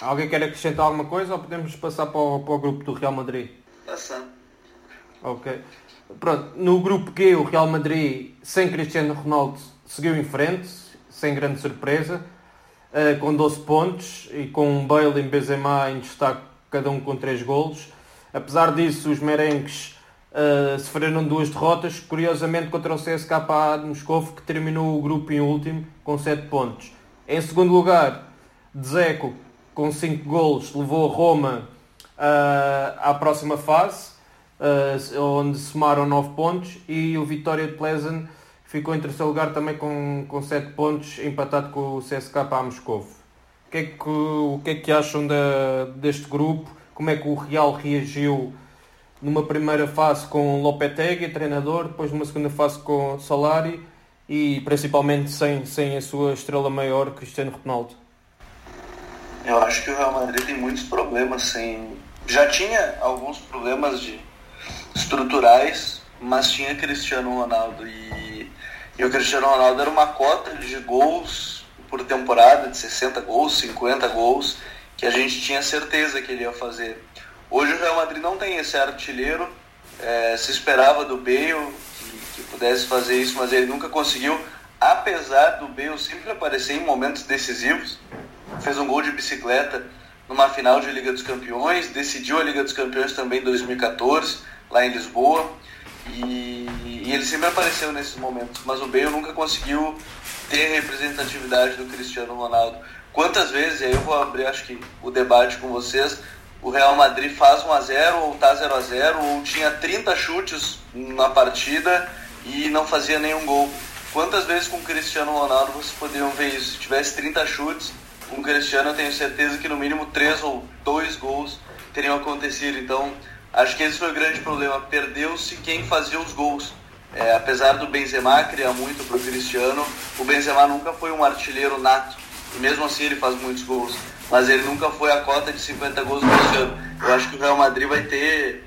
Alguém quer acrescentar alguma coisa ou podemos passar para o, para o grupo do Real Madrid? Passando. Ok. Pronto, no grupo Q o Real Madrid sem Cristiano Ronaldo seguiu em frente, sem grande surpresa, uh, com 12 pontos e com Bale e Benzema em destaque, cada um com 3 golos. Apesar disso, os merengues uh, sofreram duas derrotas, curiosamente contra o CSKA de Moscou, que terminou o grupo em último com 7 pontos. Em segundo lugar, Dzeko, com 5 golos, levou a Roma uh, à próxima fase, uh, onde somaram 9 pontos e o Vitória de Pleasant ficou em terceiro lugar também com, com 7 pontos, empatado com o CSK a Moscovo. O que é que, o que, é que acham da, deste grupo? Como é que o Real reagiu numa primeira fase com Lopetegui, treinador, depois numa segunda fase com Solari e principalmente sem, sem a sua estrela maior, Cristiano Ronaldo? Eu acho que o Real Madrid tem muitos problemas sem. Já tinha alguns problemas de estruturais, mas tinha Cristiano Ronaldo e, e o Cristiano Ronaldo era uma cota de gols por temporada, de 60 gols, 50 gols, que a gente tinha certeza que ele ia fazer. Hoje o Real Madrid não tem esse artilheiro, é, se esperava do Bale que, que pudesse fazer isso, mas ele nunca conseguiu, apesar do Bale sempre aparecer em momentos decisivos fez um gol de bicicleta numa final de Liga dos Campeões, decidiu a Liga dos Campeões também em 2014, lá em Lisboa, e, e ele sempre apareceu nesses momentos, mas o Bale nunca conseguiu ter representatividade do Cristiano Ronaldo. Quantas vezes, aí eu vou abrir acho que o debate com vocês, o Real Madrid faz 1 a 0 ou tá 0 a 0 ou tinha 30 chutes na partida e não fazia nenhum gol. Quantas vezes com o Cristiano Ronaldo vocês poderiam ver isso? Se tivesse 30 chutes com o Cristiano, eu tenho certeza que no mínimo três ou dois gols teriam acontecido. Então, acho que esse foi o grande problema. Perdeu-se quem fazia os gols. É, apesar do Benzema criar muito para o Cristiano, o Benzema nunca foi um artilheiro nato. E mesmo assim ele faz muitos gols. Mas ele nunca foi a cota de 50 gols do Cristiano. Eu acho que o Real Madrid vai ter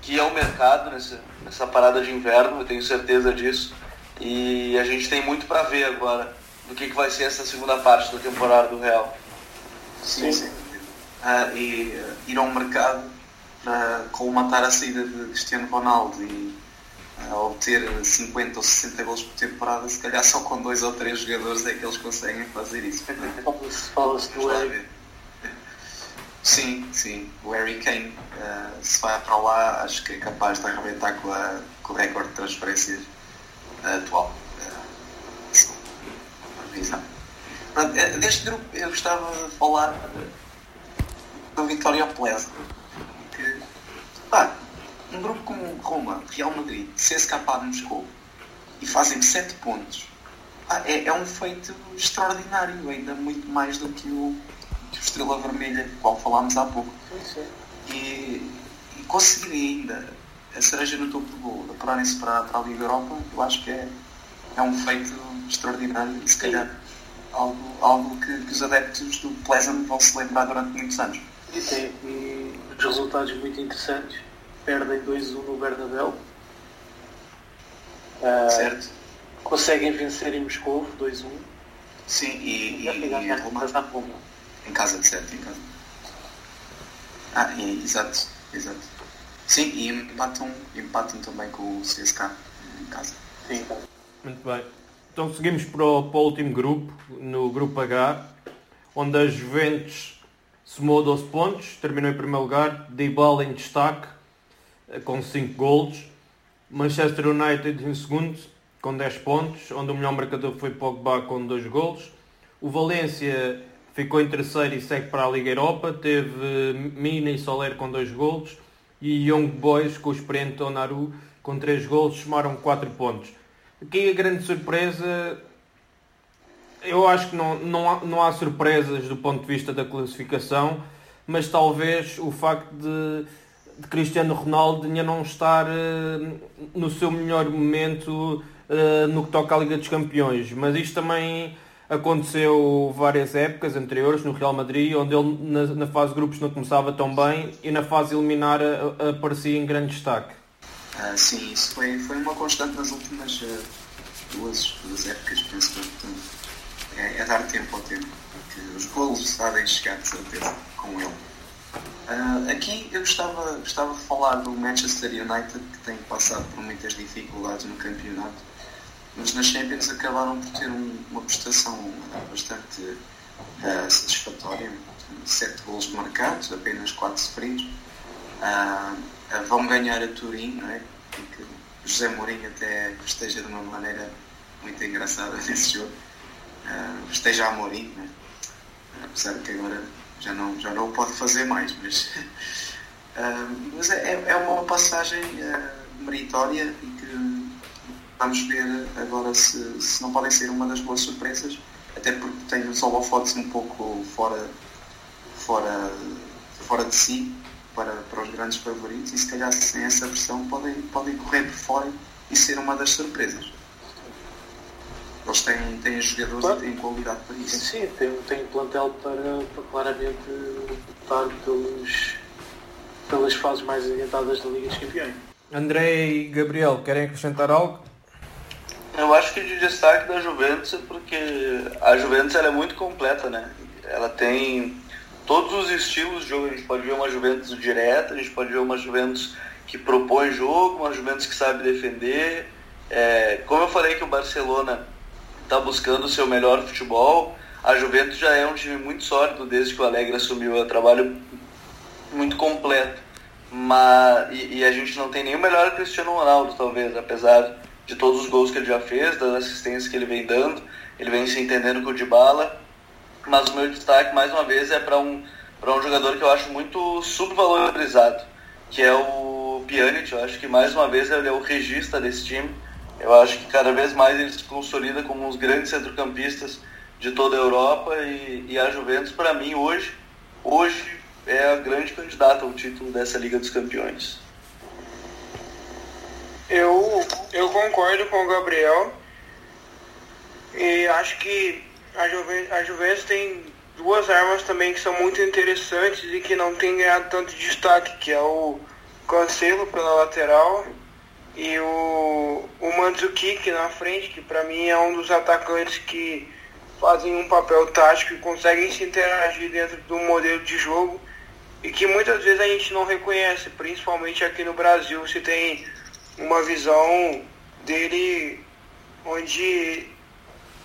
que ir ao mercado nessa, nessa parada de inverno, eu tenho certeza disso. E a gente tem muito para ver agora do que, que vai ser essa segunda parte da temporada do Real. Sim, sim. Uh, e uh, ir ao mercado para colmatar a saída de Cristiano Ronaldo e uh, obter 50 ou 60 gols por temporada, se calhar só com dois ou três jogadores é que eles conseguem fazer isso. Fala-se do Harry. Sim, sim. O Harry Kane, uh, se vai para lá, acho que é capaz de arrebentar com, a, com o recorde de transferências atual. Eh, deste grupo eu gostava de falar do Vitória Plesa. Que, pá, um grupo como Roma, Real Madrid, CSKA de Moscou e fazem 7 pontos. Pá, é, é, um feito extraordinário, ainda muito mais do que o, que o Estrela Vermelha, do qual falámos há pouco. E, e conseguir ainda a cereja no topo do gol, apurarem-se para, para a Liga Europa, eu acho que é, é um feito extraordinário e se calhar algo, algo que, que, os adeptos do Pleasant vão se lembrar durante muitos anos. E tem e resultados muito interessantes. Perdem 2-1 no Bernabéu. Uh, certo. Conseguem vencer em Moscou 2-1. Sim, e, e, e, e em Roma. Roma. Em casa de 7, em casa. Ah, e, exato, exato. Sim, e empatam, empatam também com o CSK em casa. Sim. Muito bem. Então seguimos para o, para o último grupo, no grupo H, onde a Juventus somou 12 pontos, terminou em primeiro lugar, Dybala em destaque, com 5 golos, Manchester United em segundo, com 10 pontos, onde o melhor marcador foi Pogba com 2 golos, o Valência ficou em terceiro e segue para a Liga Europa, teve Mina e Soler com 2 golos, e Young Boys com o experiente Onaru com 3 golos, somaram 4 pontos. Aqui a grande surpresa, eu acho que não, não, há, não há surpresas do ponto de vista da classificação, mas talvez o facto de, de Cristiano Ronaldo ainda não estar uh, no seu melhor momento uh, no que toca à Liga dos Campeões. Mas isto também aconteceu várias épocas anteriores no Real Madrid, onde ele na, fase de grupos não começava tão bem e na fase eliminar aparecia em grande destaque. Uh, sim, isso foi, foi uma constante nas últimas duas, duas épocas, penso que é, é, dar tempo ao tempo, porque os golos sabem chegar de com ele. Uh, aqui eu gostava, gostava de falar do Manchester United, que tem passado por muitas dificuldades no campeonato, mas nas Champions acabaram por ter um, uma prestação bastante satisfatória. Sete golos marcados, apenas quatro sofridos. Uh, vão ganhar a Turim, não é? Porque José Mourinho até festeja de uma maneira muito engraçada nesse jogo. Uh, festeja a Mourinho, né? apesar de que agora já não, já não o pode fazer mais, mas Uh, mas é, é uma passagem uh, meritória e que vamos ver agora se, se não podem ser uma das boas surpresas, até porque tem os holofotes um pouco fora, fora, fora de si para, para os grandes favoritos e se calhar sem essa pressão podem, podem correr por fora e ser uma das surpresas. Eles têm, têm jogadores claro. e têm qualidade para isso. Sim, tem, tem plantel para, para claramente lutar pelos, pelas fases mais adiantadas da Liga dos Campeões. André e Gabriel, querem acrescentar algo? Eu acho que de destaque da Juventus é porque a Juventus ela é muito completa, né? Ela tem todos os estilos de jogo. A gente pode ver uma Juventus direta, a gente pode ver uma Juventus que propõe jogo, uma Juventus que sabe defender. É, como eu falei que o Barcelona está buscando o seu melhor futebol, a Juventus já é um time muito sólido desde que o Alegre assumiu. o trabalho muito completo. Mas, e, e, a gente não tem nem o melhor Cristiano Ronaldo, talvez, apesar de todos os gols que ele já fez, das assistências que ele vem dando. Ele vem se entendendo com o Dybala mas o meu destaque mais uma vez é para um, um jogador que eu acho muito subvalorizado, que é o Pjanic. Eu acho que mais uma vez ele é o regista desse time. Eu acho que cada vez mais ele se consolida como um dos grandes centrocampistas de toda a Europa e, e a Juventus, para mim, hoje, hoje é a grande candidata ao título dessa Liga dos Campeões. Eu, eu concordo com o Gabriel e acho que a Juventus, a Juventus tem duas armas também que são muito interessantes e que não tem ganhado tanto destaque, que é o Cancelo pela lateral e o, o Mandzukic na frente, que para mim é um dos atacantes que fazem um papel tático e conseguem se interagir dentro do modelo de jogo e que muitas vezes a gente não reconhece, principalmente aqui no Brasil, se tem uma visão dele onde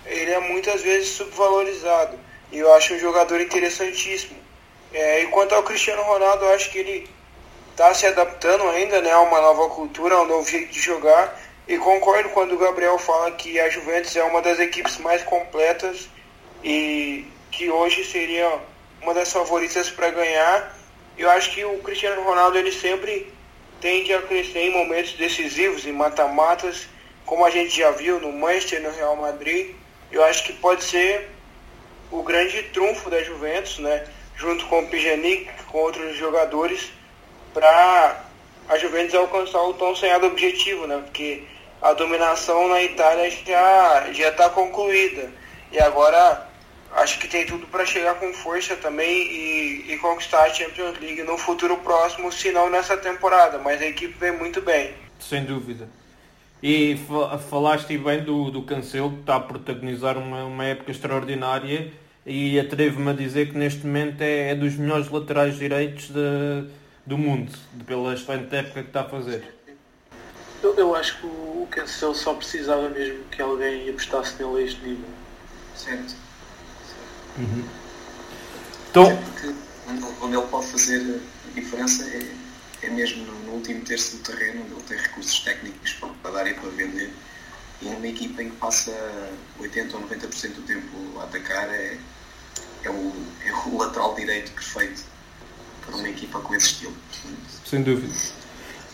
ele é muitas vezes subvalorizado. E eu acho um jogador interessantíssimo. É, e quanto ao Cristiano Ronaldo, eu acho que ele está se adaptando ainda né, a uma nova cultura, a um novo jeito de jogar. E concordo quando o Gabriel fala que a Juventus é uma das equipes mais completas e que hoje seria uma das favoritas para ganhar. Eu acho que o Cristiano Ronaldo ele sempre tende a crescer em momentos decisivos, em mata-matas, como a gente já viu no Manchester, no Real Madrid. Eu acho que pode ser o grande trunfo da Juventus, né? junto com o Pjanic, com outros jogadores, para a Juventus alcançar o tão sonhado objetivo, né? porque a dominação na Itália já já está concluída. E agora acho que tem tudo para chegar com força também e, e, conquistar a Champions League no futuro próximo, se não nessa temporada. Mas a equipe vem muito bem. Sem dúvida. E falaste bem do, do Cancelo, que está a protagonizar uma, uma época extraordinária e atrevo-me a dizer que neste momento é, é dos melhores laterais direitos de, do mundo, pela excelente época que está a fazer. Eu, eu acho que o Cancelo só precisava mesmo que alguém apostasse nele a este nível. Certo. Uhum. Então... Porque onde ele pode fazer a diferença é é mesmo no, no, último terço do terreno, onde ele tem recursos técnicos para dar e para vender. E numa equipa em que passa 80 ou 90% do tempo a atacar, é, é, o, é o lateral direito perfeito para uma equipa com esse estilo. Sem dúvida.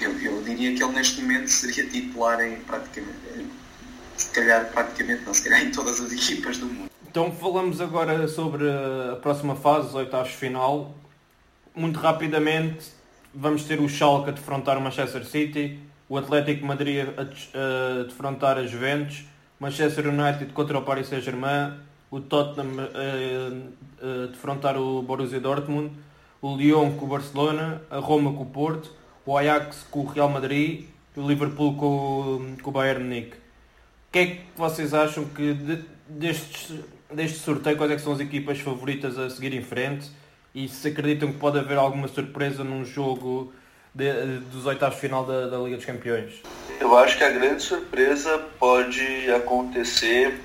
Eu, eu diria que ele neste momento seria titular em praticamente, se calhar praticamente, não, se calhar em todas as equipas do mundo. Então falamos agora sobre a próxima fase, os oitavos final. Muito rapidamente, vamos ter o Schalke a defrontar o Manchester City, o Atlético Madrid a, defrontar a Juventus, Manchester United contra o Paris Saint-Germain, o Tottenham a, a defrontar o Borussia Dortmund, o Lyon com o Barcelona, a Roma com o Porto, o Ajax com o Real Madrid e o Liverpool com, com o Bayern Munique. O que é que vocês acham que de, destes, deste sorteio, quais é são as equipas favoritas a seguir em frente? e se acreditam que pode haver alguma surpresa num jogo de, dos oitavos de final da, da, Liga dos Campeões? Eu acho que a grande surpresa pode acontecer.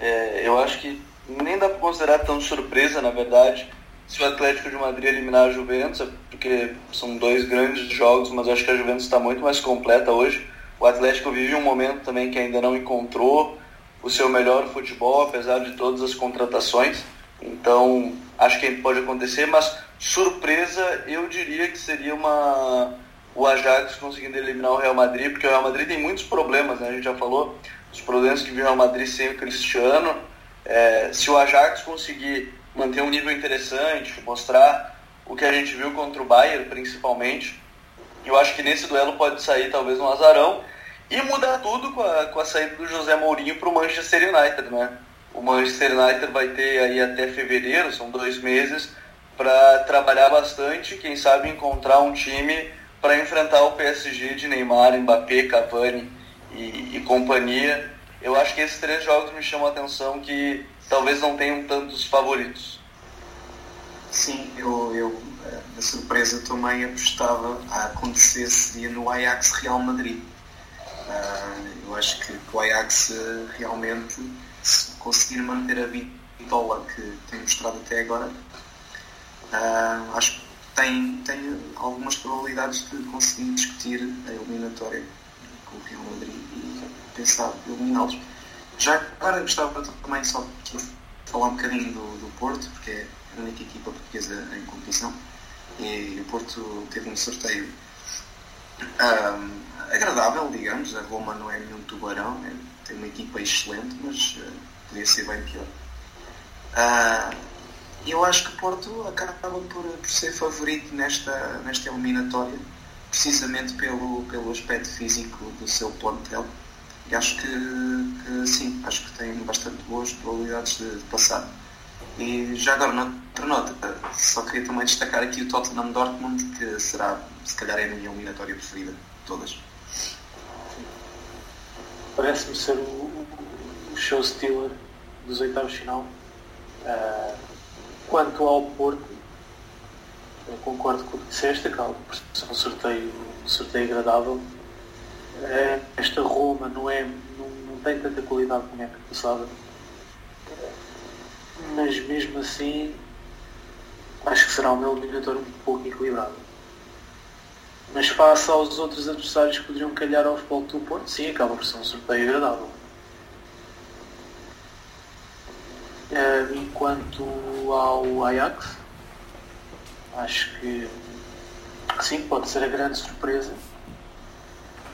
É, eu acho que nem dá para considerar tão surpresa, na verdade, se o Atlético de Madrid eliminar a Juventus, porque são dois grandes jogos, mas acho que a Juventus está muito mais completa hoje. O Atlético vive um momento também que ainda não encontrou o seu melhor futebol, apesar de todas as contratações. Então, acho que pode acontecer, mas surpresa, eu diria que seria uma o Ajax conseguindo eliminar o Real Madrid, porque o Real Madrid tem muitos problemas, né? A gente já falou os problemas que viu o Real Madrid sem o Cristiano. É, se o Ajax conseguir manter um nível interessante, mostrar o que a gente viu contra o Bayern, principalmente, eu acho que nesse duelo pode sair talvez um azarão e mudar tudo com a, com a saída do José Mourinho para o Manchester United, né? O Manchester United vai ter aí até fevereiro, são dois meses, para trabalhar bastante, quem sabe encontrar um time para enfrentar o PSG de Neymar, Mbappé, Cavani e, e, companhia. Eu acho que esses três jogos me chamam a atenção que talvez não tenham tantos favoritos. Sim, eu, eu a surpresa também apostava a acontecer seria no Ajax Real Madrid. Uh, eu acho que o Ajax uh, realmente, se conseguir manter a bitola que tem mostrado até agora, uh, acho que tem, tem algumas probabilidades de conseguir discutir a eliminatória com o Real Madrid e pensar eliminá-los. Já agora gostava também só de falar um bocadinho do, do Porto, porque é a única equipa portuguesa em competição e o Porto teve um sorteio um, agradável, digamos. A Roma não é nenhum tubarão, é, tem uma equipa excelente, mas uh, podia ser bem pior. Uh, eu acho que o Porto acaba por, por ser favorito nesta, nesta eliminatória, precisamente pelo, pelo aspecto físico do seu plantel. E acho que, que sim, acho que tem bastante boas probabilidades de, de passar. E já agora, outra nota, só queria também destacar aqui o Tottenham Dortmund, que será, se calhar, é a minha eliminatória preferida de todas. Parece-me ser o, o show stealer dos oitavos final. Uh, quanto ao Porto, eu concordo com o que disseste, acaba ser um sorteio, um sorteio agradável. Uh, esta Roma não, é, não, não tem tanta qualidade como é que passada mas mesmo assim acho que será uma eliminatória um pouco equilibrada. Mas face aos outros adversários que poderiam calhar ao futebol do Porto, sim, acaba por ser um sorteio agradável. Uh, enquanto ao Ajax, acho que sim, pode ser a grande surpresa,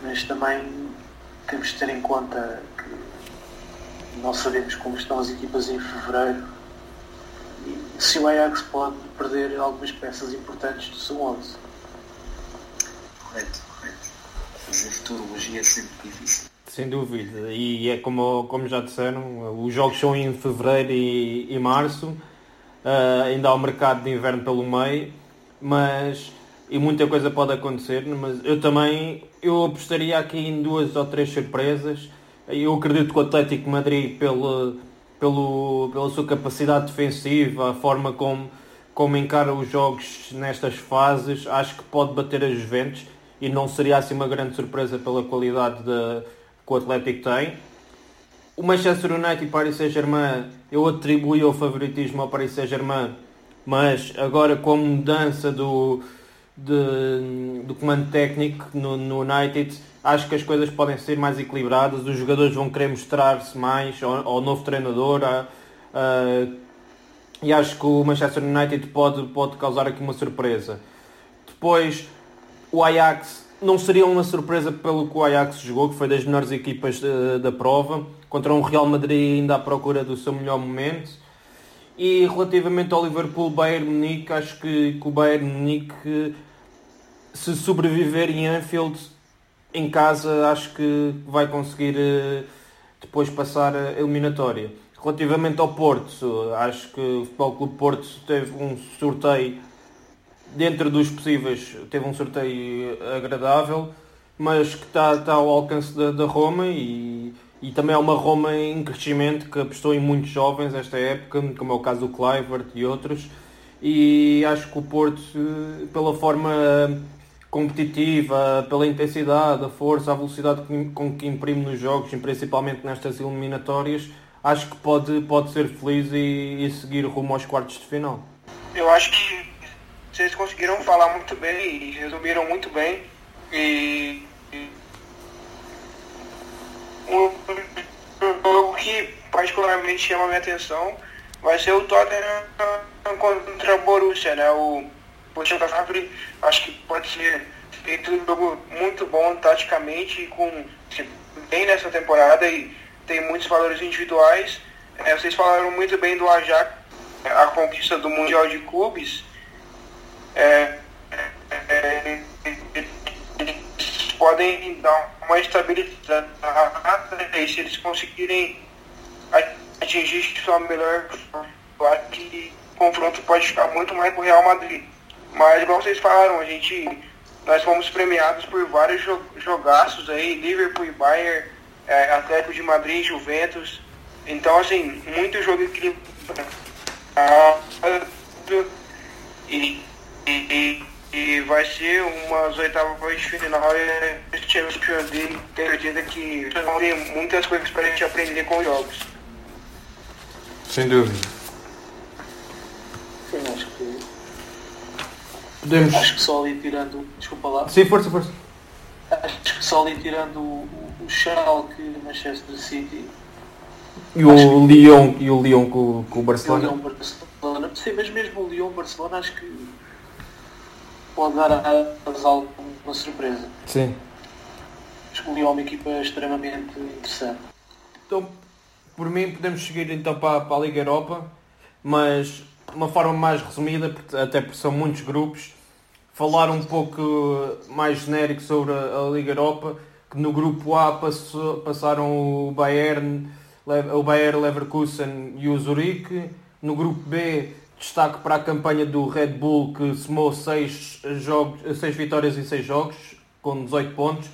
mas também temos de ter em conta que não sabemos como estão as equipas em fevereiro se o Ajax pode perder algumas peças importantes do seu 11. Correto, correto. Fazer futurologia é sempre difícil. Sem dúvida, e é como, como já disseram, os jogos são em fevereiro e, e março, uh, ainda há o mercado de inverno pelo meio, mas e muita coisa pode acontecer, mas eu também eu apostaria aqui em duas ou três surpresas. Eu acredito que o Atlético Madrid pelo, pelo, pela sua capacidade defensiva, a forma como, como encara os jogos nestas fases, acho que pode bater a Juventus e não seria assim uma grande surpresa pela qualidade de, que o Atlético tem. O Manchester United e Paris Saint-Germain, eu atribuí o favoritismo ao Paris Saint-Germain, mas agora com a mudança do, de, do comando técnico no, no United, acho que as coisas podem ser mais equilibradas, os jogadores vão querer mostrar-se mais ao, ao, novo treinador a, a, e acho que o Manchester United pode, pode causar aqui uma surpresa. Depois, o Ajax não seria uma surpresa pelo que o Ajax jogou, que foi das melhores equipas de, da prova, contra um Real Madrid ainda à procura do seu melhor momento. E relativamente ao Liverpool Bayern Munique, acho que, que o Bayern Munique se sobreviver em Anfield em casa acho que vai conseguir eh, depois passar a eliminatória. Relativamente ao Porto, acho que o Futebol Clube Porto teve um sorteio dentro dos possíveis, teve um sorteio agradável, mas que está, está ao alcance da, da Roma e, e também é uma Roma em crescimento que apostou em muitos jovens esta época, como é o caso do Clivert e outros. E acho que o Porto, eh, pela forma competitiva, pela intensidade, a força, a velocidade com que imprime nos jogos, principalmente nestas eliminatórias, acho que pode, pode ser feliz e, e seguir rumo aos quartos de final. Eu acho que vocês conseguiram falar muito bem e resumiram muito bem. E, e o, o que particularmente chama a minha atenção vai ser o Tottenham contra o Borussia, né? O, posição da Fábio, acho que pode ser feito um jogo muito bom taticamente, com bem nessa temporada e tem muitos valores individuais. É, vocês falaram muito bem do Ajax, a conquista do Mundial de Clubes. É, é, podem dar uma estabilidade e se eles conseguirem atingir sua melhor eu acho que o confronto pode ficar muito mais pro Real Madrid. Mas igual vocês falaram, a gente nós fomos premiados por vários jogaços aí, Liverpool e Bayern, é, Atlético de Madrid, Juventus. Então assim, muito jogo equilibrado. E, e, e, vai ser umas oitavas de final e Champions League, tenho certeza que tem muitas coisas para a gente aprender com os jogos. Sem dúvida. Sim, acho que. Podemos. Acho que só ali tirando. Desculpa lá. Sim, força, força. Acho que só ali tirando o, o Schalke e Manchester City. E o Lyon, e o Lyon com, com o Barcelona. O Lyon Barcelona. Sim, mas mesmo o Lyon Barcelona acho que pode dar a algo uma surpresa. Sim. Acho que o Lyon é uma equipa extremamente interessante. Então, por mim, podemos seguir então para, para a Liga Europa, mas de uma forma mais resumida, até porque são muitos grupos, falar um pouco mais genérico sobre a, Liga Europa, que no grupo A passou, passaram o Bayern, o Bayern Leverkusen e o Zurique, no grupo B destaque para a campanha do Red Bull que somou 6 jogos, seis vitórias em 6 jogos, com 18 pontos,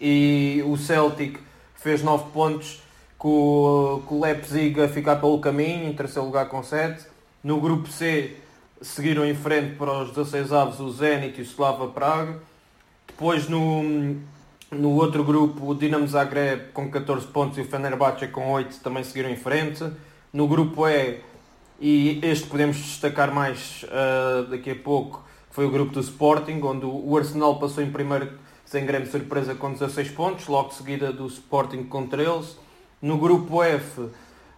e o Celtic fez 9 pontos com, com o Leipzig a ficar pelo caminho, em terceiro lugar com 7. No grupo C seguiram em frente para os 16 avos o Zenit e o Slava Praga. Depois no, no outro grupo o Dinamo Zagreb com 14 pontos e o Fenerbahçe com 8 também seguiram em frente. No grupo E, e este podemos destacar mais uh, daqui a pouco, foi o grupo do Sporting, onde o Arsenal passou em primeiro sem grande surpresa com 16 pontos, logo seguida do Sporting com 13. No grupo F,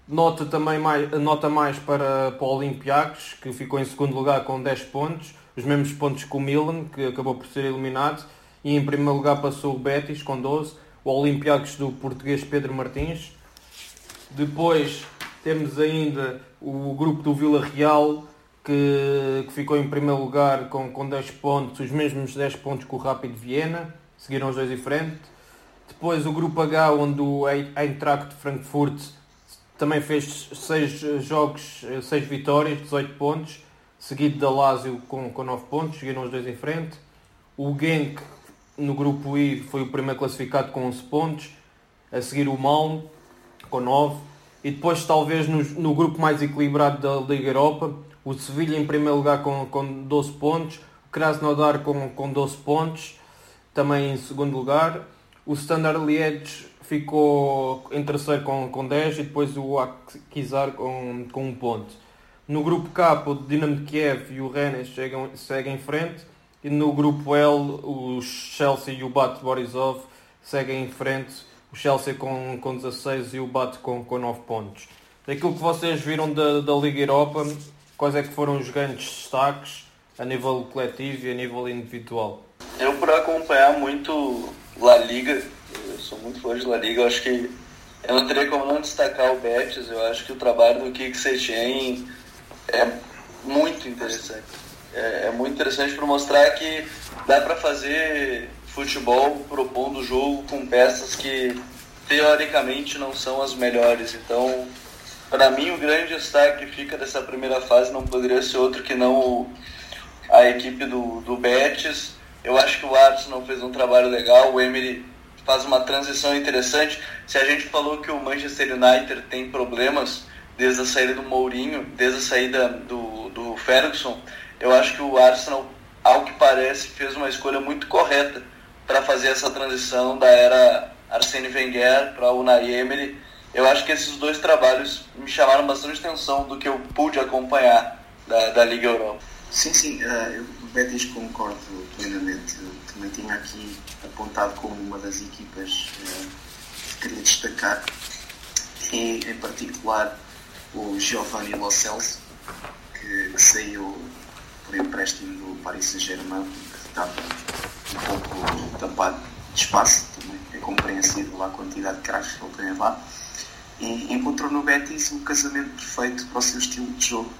nota também mais, nota mais para, para o Olympiacos, que ficou em segundo lugar com 10 pontos, os mesmos pontos que o Milan, que acabou por ser eliminado, e em primeiro lugar passou o Betis com 12, o Olympiacos do português Pedro Martins. Depois temos ainda o grupo do Vila Real, que, que, ficou em primeiro lugar com, com 10 pontos, os mesmos 10 pontos que o Rápido Viena, seguiram os dois em frente. Depois o grupo H, onde o Eintracht Frankfurt também fez 6 jogos, 6 vitórias, 18 pontos, seguido da Lazio com, com 9 pontos, seguiram os dois em frente. O Genk, no grupo I, foi o primeiro classificado com 11 pontos, a seguir o Malm com 9. E depois, talvez, no, no grupo mais equilibrado da Liga Europa, o Sevilha em primeiro lugar com, com 12 pontos, o Krasnodar com, com 12 pontos, também em segundo lugar. O Standard Liège ficou em terceiro com, com 10 e depois o Akizar com, com 1 ponto. No grupo K, o Dinamo de Kiev e o Rennes chegam, seguem em frente. E no grupo L, o Chelsea e o Bat Borisov seguem em frente. O Chelsea com, com 16 e o Bat com, com 9 pontos. Daquilo que vocês viram da, da Liga Europa, quais é que foram os grandes destaques a nível coletivo e a nível individual? Eu, por acompanhar muito La Liga, eu sou muito fã de La Liga, eu acho que eu não teria como não destacar o Betis, eu acho que o trabalho do Kik Setien é muito interessante. É, é muito interessante para mostrar que dá para fazer futebol propondo jogo com peças que teoricamente não são as melhores. Então, para mim, o grande destaque que fica dessa primeira fase não poderia ser outro que não a equipe do, do Betis eu acho que o Arsenal fez um trabalho legal, o Emery faz uma transição interessante. Se a gente falou que o Manchester United tem problemas desde a saída do Mourinho, desde a saída do, do Ferguson, eu acho que o Arsenal, ao que parece, fez uma escolha muito correta para fazer essa transição da era Arsene Wenger para o Unai Emery. Eu acho que esses dois trabalhos me chamaram bastante atenção do que eu pude acompanhar da, da Liga Europa. Sim, sim, uh, eu Betis concordo plenamente. Também tinha aqui apontado como uma das equipas uh, que queria destacar, e, em particular o Giovanni Lo Celso, que, que saiu o empréstimo do Paris Saint-Germain, que estava um pouco tapado de espaço, também é compreensível a quantidade de craques que ele tem lá. E encontrou no Betis o casamento perfeito para o seu estilo de jogo.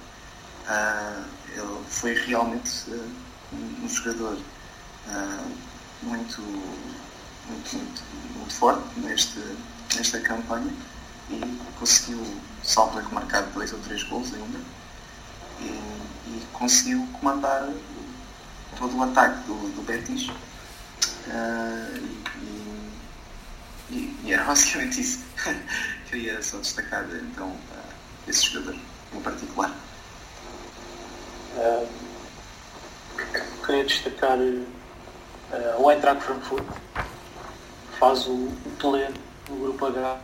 Uh, ele foi realmente uh, um, um, jogador uh, muito, muito, muito, forte neste, nesta campanha e conseguiu, salvo marcar dois ou três gols ainda. E, e conseguiu comandar todo o ataque do, do Betis. Uh, e, e, e, era basicamente isso queria só destacar então uh, esse jogador em particular. Uh, queria destacar o Eintracht Frankfurt faz o, o no grupo H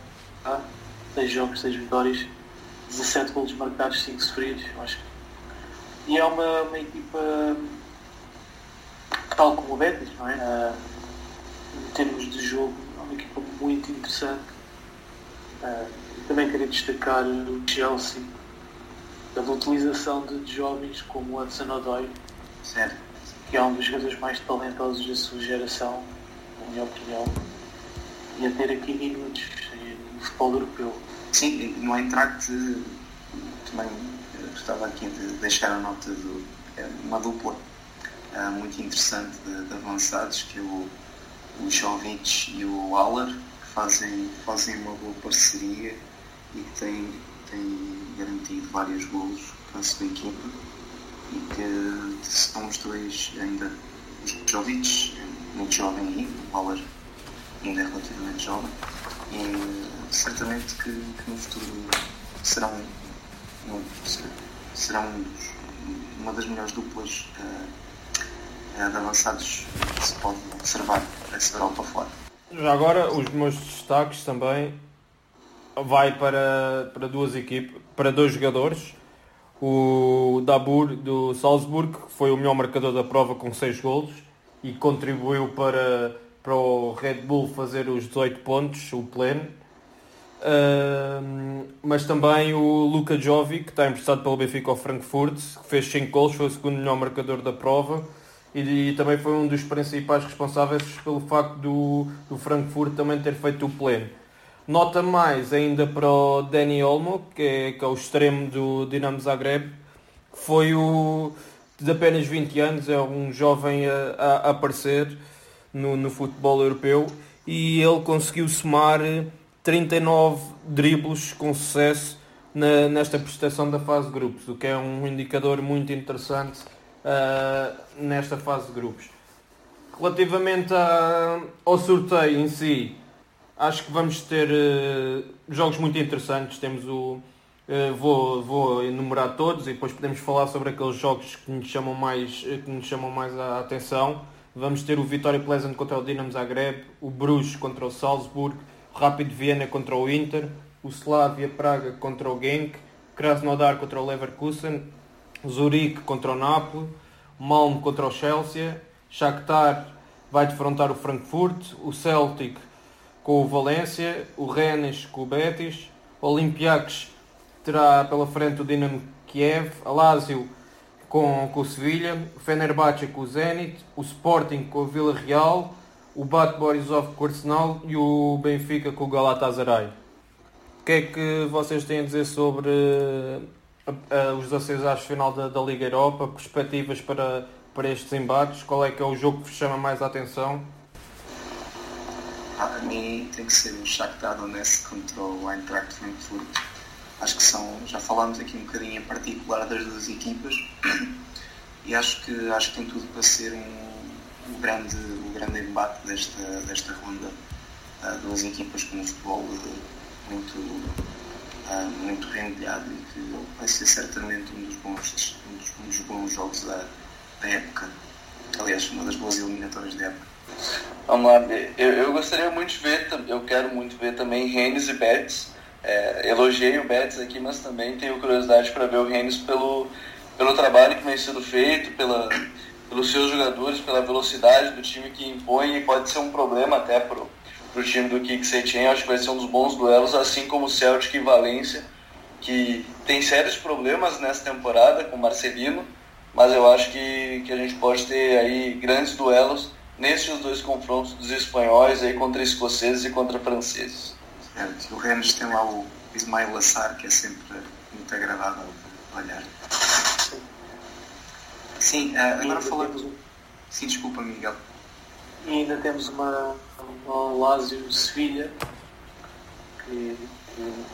6 jogos, 6 vitórias 17 golos marcados, 5 sofridos acho que e é uma, uma equipa tal como o Betis, não é? Uh, em termos de jogo, é uma equipa muito interessante. Uh, também queria destacar o Chelsea pela utilização de, jovens como o Hudson Odoi, certo. Que é um dos jogadores mais talentosos da sua geração, na minha opinião, e a ter aqui minutos no futebol europeu. Sim, no Eintracht também gostava aqui de deixar a nota de é uma dupla uh, muito interessante de, de, avançados, que é o, o Jovic e o Haller, que fazem, fazem uma boa parceria e que têm, têm garantido vários golos para a sua equipa e que os dois ainda é muito jovem ainda, o Haller ainda é relativamente jovem e certamente que, que no futuro serão serão uma das melhores duplas uh, de avançados que se pode observar essa Europa fora. Já agora, os meus destaques também vai para, para duas equipes, para dois jogadores. O Dabur do Salzburg, foi o melhor marcador da prova com 6 golos e contribuiu para, para o Red Bull fazer os 18 pontos, o pleno Uh, mas também o Luka Jovic, que está emprestado pelo Benfica ao Frankfurt, que fez 5 gols, foi o segundo melhor marcador da prova e, e, também foi um dos principais responsáveis pelo facto do, do Frankfurt também ter feito o pleno. Nota mais ainda para o Dani Olmo, que é, que é o extremo do Dinamo Zagreb, que foi o de apenas 20 anos, é um jovem a, a aparecer no, no futebol europeu e ele conseguiu somar 39 dribles com sucesso na, nesta prestação da fase de grupos, o que é um indicador muito interessante uh, nesta fase de grupos. Relativamente a, ao sorteio em si, acho que vamos ter uh, jogos muito interessantes. Temos o. Uh, vou, vou enumerar todos e depois podemos falar sobre aqueles jogos que nos chamam mais, que nos chamam mais a atenção. Vamos ter o Vitória Pleasant contra o Dinamo Zagreb, o Bruges contra o Salzburg, Rápido Viena contra o Inter, o Slavia Praga contra o Genk, Krasnodar contra o Leverkusen, Zurique contra o Napoli, Malmo contra o Chelsea, Shakhtar vai defrontar o Frankfurt, o Celtic com o Valência, o Rennes com o Betis, o Olympiacos terá pela frente o Dinamo Kiev, a Lazio com, com o Sevilha, o Fenerbahçe com o Zenit, o Sporting com o Vila Real, o Bat Borisov com o Arsenal e o Benfica com o Galatasaray. O que é que vocês têm a dizer sobre uh, uh, os acessos à final da, da, Liga Europa, perspectivas para, para estes embates? Qual é que é o jogo que vos chama mais a atenção? Ah, a mim tem que ser o Shakhtar Donetsk contra o Eintracht Frankfurt. Acho que são, já falámos aqui um bocadinho em particular das duas equipas e acho que, acho que tem tudo para ser um o grande, o grande embate desta, desta ronda. Uh, duas equipas com um futebol uh, muito, uh, muito rendilhado e que vai ser certamente um dos bons, um dos, um dos bons jogos da, da época. Aliás, uma das boas eliminatórias da época. Vamos lá, eu, eu gostaria muito de ver, eu quero muito ver também Rennes e Betis. É, elogiei o Betis aqui, mas também tenho curiosidade para ver o Rennes pelo, pelo trabalho que vem sendo feito, pela, pelos seus jogadores, pela velocidade do time que impõe e pode ser um problema até pro, pro time do Kik Setien. Acho que vai ser um dos bons duelos, assim como o Celtic e Valência, que tem sérios problemas nessa temporada com o Marcelino, mas eu acho que, que a gente pode ter aí grandes duelos nesses dois confrontos dos espanhóis aí contra escoceses e contra franceses. Certo. O Rennes tem lá o Ismael Assar, que é sempre muito agradável de olhar. Sim, uh, agora falando. Sim, desculpa, Miguel. E ainda temos uma, uma Lazio Sevilha, que,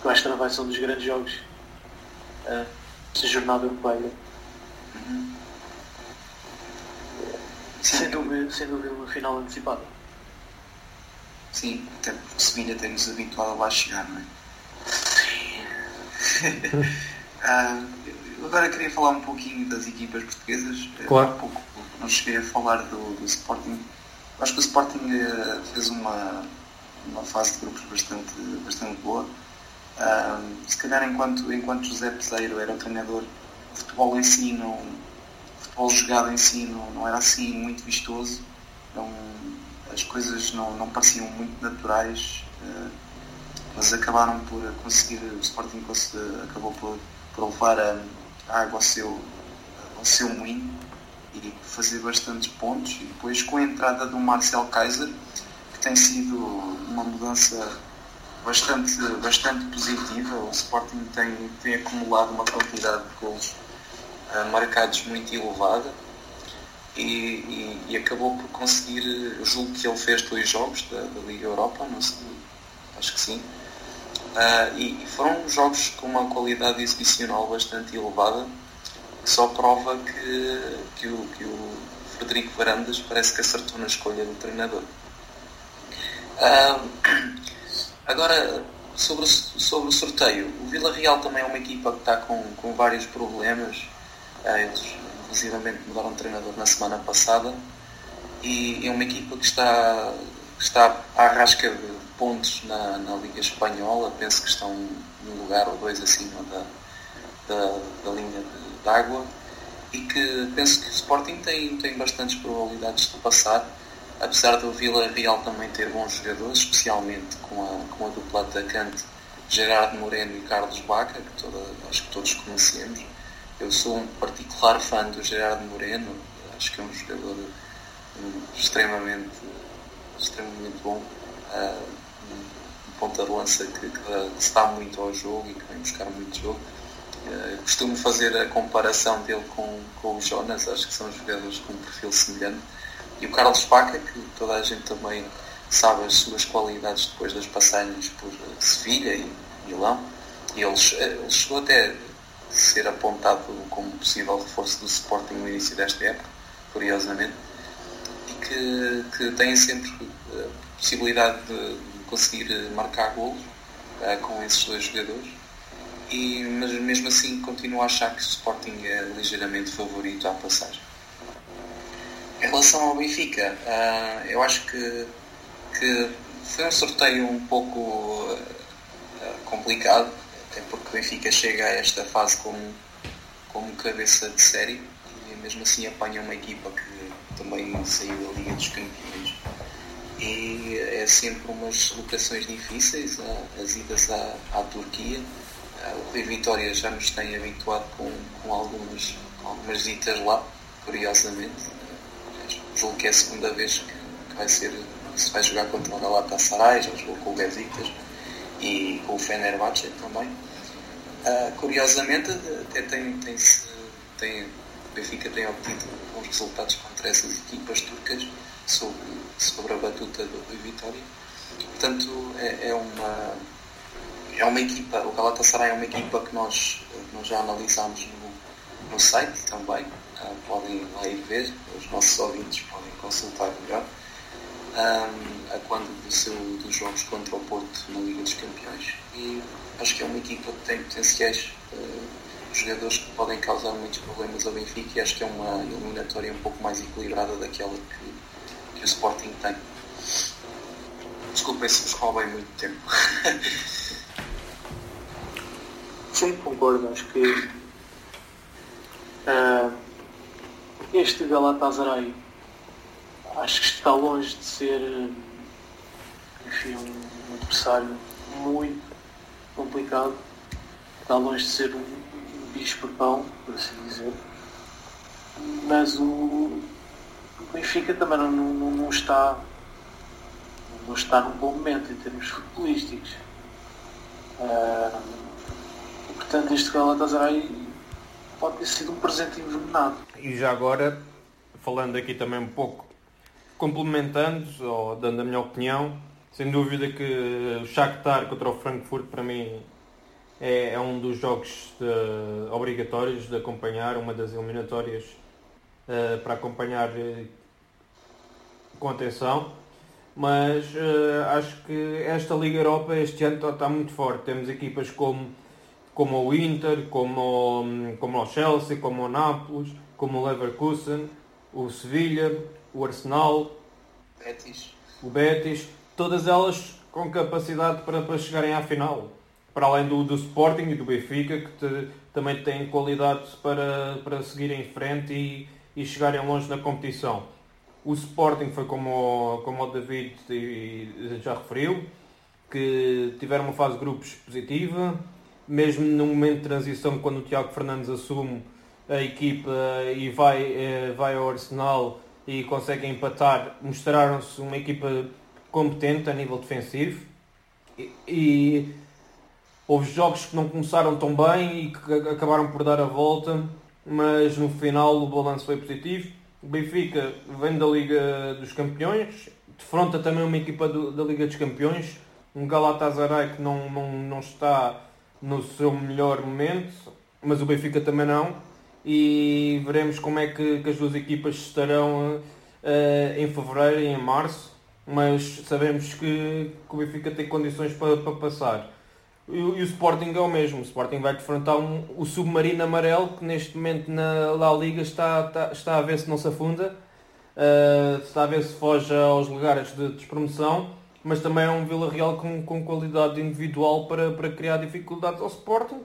que acho que vai ser um dos grandes jogos uh, desta jornada europeia. Uhum. Sem, dúvida, sem dúvida uma final antecipada. Sim, até porque Sevilha tem-nos habituado a lá chegar, não é? uh, agora queria falar um pouquinho das equipas portuguesas. Claro. Há pouco não cheguei a falar do, do Sporting. Acho que o Sporting uh, fez uma, uma fase de grupos bastante, bastante boa. Uh, se calhar enquanto, enquanto José Peseiro era o treinador, o futebol em si não, futebol jogado em si não, não era assim muito vistoso, não, as coisas não, não pareciam muito naturais, uh, mas acabaram por conseguir, o Sporting acabou por, por levar a, a água ao seu, ao seu moinho e fazer bastantes pontos. E depois com a entrada do Marcel Kaiser, que tem sido uma mudança bastante, bastante positiva, o Sporting tem, tem acumulado uma quantidade de gols marcados muito elevada e, e, e, acabou por conseguir, julgo que ele fez dois jogos da, da Liga Europa, não sei, acho que sim. Uh, e, e, foram jogos com uma qualidade exibicional bastante elevada, que só prova que, que, o, que o Frederico Varandas parece que acertou na escolha do treinador. Uh, agora, sobre sobre o sorteio, o Vila Real também é uma equipa que está com, com vários problemas eles, inclusivamente, mudaram de treinador na semana passada e é uma equipa que está, está à rasca de pontos na, na Liga Espanhola. Penso que estão um lugar ou dois acima da, da, da linha de, água e que penso que o Sporting tem, tem bastantes probabilidades de passar, apesar do Vila Real também ter bons jogadores, especialmente com a, com a dupla atacante Gerardo Moreno e Carlos Baca, que toda, acho que todos conhecemos. Eu sou um particular fã do Gerardo Moreno, acho que é um jogador extremamente, extremamente bom, uh, um ponta de lança que, que, se dá muito ao jogo e que vem buscar muito jogo. Uh, costumo fazer a comparação dele com, com o Jonas, acho que são jogadores com um perfil semelhante. E o Carlos Paca, que toda a gente também sabe as suas qualidades depois das passagens por Sevilha e Milão. E ele, ele chegou até ser apontado como possível reforço do Sporting no início desta época, curiosamente, e que, que tem sempre a eh, possibilidade de conseguir marcar golos uh, com esses dois jogadores. E, mas mesmo assim continuo a achar que o Sporting é ligeiramente favorito à passagem. Em relação ao Benfica, uh, eu acho que, que foi um sorteio um pouco uh, complicado até porque o Benfica chega a esta fase como, como cabeça de série e mesmo assim apanha uma equipa que também saiu da Liga dos Campeões. E é sempre umas locações difíceis, as idas à, à Turquia. O Rui Vitória já nos tem habituado com, com algumas, algumas ditas lá, curiosamente. Julgo que é a segunda vez que, vai ser, se vai jogar contra o Galatasaray, já jogou com o Besiktas e com o Fenerbahçe também. Uh, curiosamente, até tem, tem, tem, o Benfica tem obtido bons resultados contra essas equipas turcas sobre, sobre a batuta do, do Vitória. Portanto, é, é, uma, é uma equipa, o Galatasaray é uma equipa que nós, nós já analisámos no, no site também. Uh, podem lá ir ver, os nossos ouvintes podem consultar melhor. Um, a quando do seu, dos jogos contra o Porto na Liga dos Campeões. E acho que é uma equipa que tem potenciais uh, jogadores que podem causar muitos problemas ao Benfica e acho que é uma eliminatória um pouco mais equilibrada daquela que, que o Sporting tem. Desculpem se vos roubei muito tempo. Sim, concordo. Acho que uh, este Galatasaray acho que está longe de ser enfim, um adversário muito complicado, está longe de ser um, bicho papão, por assim dizer. mas o, Benfica também não, não, não, está não está num bom momento em termos futebolísticos. Uh, portanto, este Galatasaray pode ter sido um presente envenenado. E já agora, falando aqui também um pouco, complementando ou dando a minha opinião, sem dúvida que o Shakhtar contra o Frankfurt para mim é, é um dos jogos de, obrigatórios de acompanhar, uma das eliminatórias uh, para acompanhar uh, com atenção. Mas uh, acho que esta Liga Europa este ano está, está muito forte. Temos equipas como, como o Inter, como, como o Chelsea, como o Nápoles, como o Leverkusen, o Sevilha, o Arsenal, Betis. o Betis, todas elas com capacidade para, para chegarem à final para além do, do Sporting e do Benfica, que te, também têm qualidade para, para seguir em frente e, e chegarem longe na competição. O Sporting foi como, como o David já referiu, que tiveram uma fase de grupos positiva, mesmo no momento de transição, quando o Tiago Fernandes assume a equipa e vai, eh, vai ao Arsenal e consegue empatar, mostraram-se uma equipa competente a nível defensivo. E, e Houve jogos que não começaram tão bem e que acabaram por dar a volta, mas no final o balanço foi positivo. O Benfica vem da Liga dos Campeões, defronta também uma equipa do, da Liga dos Campeões, um Galatasaray que não, não, não está no seu melhor momento, mas o Benfica também não. E veremos como é que, que as duas equipas estarão uh, em fevereiro e em março, mas sabemos que, que o Benfica tem condições para, para passar. E, o Sporting é o mesmo. O Sporting vai defrontar um, o submarino amarelo que neste momento na La Liga está, está, está a ver se não se afunda, uh, está a ver se foge aos lugares de despromoção, mas também é um Vila Real com, com qualidade individual para, para criar dificuldades ao Sporting.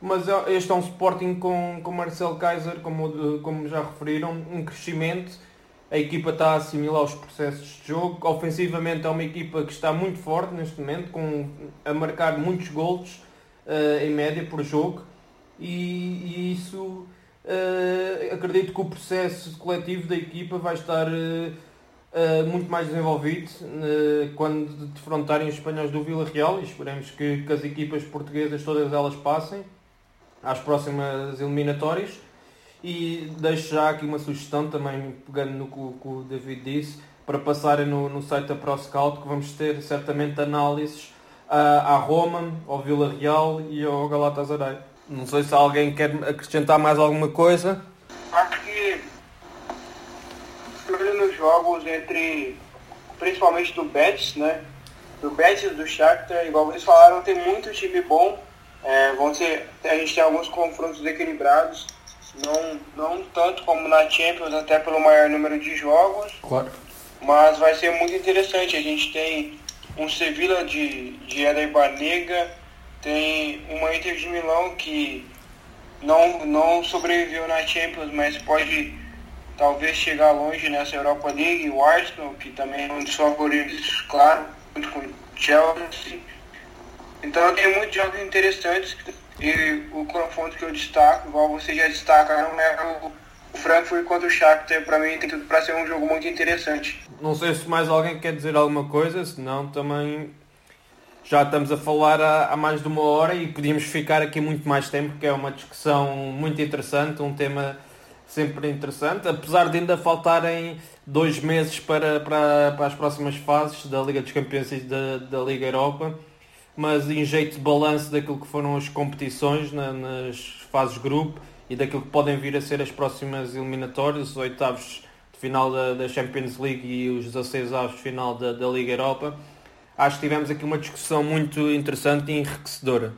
Mas este é um Sporting com, com Marcel Kaiser, como, como já referiram, um crescimento a equipa está a assimilar os processos de jogo. Ofensivamente é uma equipa que está muito forte neste momento, com, a marcar muitos golos uh, em média por jogo. E, e isso uh, acredito que o processo coletivo da equipa vai estar uh, muito mais desenvolvido quando defrontarem os espanhóis do Vila Real e esperemos que, que as equipas portuguesas todas elas passem às próximas eliminatórias e deixo já aqui uma sugestão também, pegando no que, o David disse, para passarem no, no site da ProScout, que vamos ter certamente análises à, à Roma, ao Vila Real e ao Galatasaray. Não sei se alguém quer acrescentar mais alguma coisa. Acho que nos jogos entre, principalmente do Betis, né? Do Betis do Shakhtar, igual vocês falaram, tem muito time bom. É, vão ser, a gente tem alguns confrontos equilibrados não, não tanto como na Champions, até pelo maior número de jogos. Claro. Mas vai ser muito interessante. A gente tem um Sevilla de, de Eder Banega, tem uma Inter de Milão que não, não sobreviveu na Champions, mas pode talvez chegar longe nessa Europa League. O Arsenal, que também é um dos favoritos, claro, junto com o Chelsea. Então tem muitos jogos interessantes e o confronto que eu destaco, igual você já destacaram, é o, Frankfurt contra o Shakhtar. Para mim tem tudo para ser um jogo muito interessante. Não sei se mais alguém quer dizer alguma coisa, senão também já estamos a falar há, há, mais de uma hora e podíamos ficar aqui muito mais tempo, porque é uma discussão muito interessante, um tema sempre interessante, apesar de ainda faltarem dois meses para, para, para as próximas fases da Liga dos Campeões e da, da Liga Europa mas em jeito de balanço daquilo que foram as competições na, nas fases grupo e daquilo que podem vir a ser as próximas eliminatórias, os oitavos de final da, da Champions League e os 16 avos de final da, da, Liga Europa. Acho que tivemos aqui uma discussão muito interessante e enriquecedora.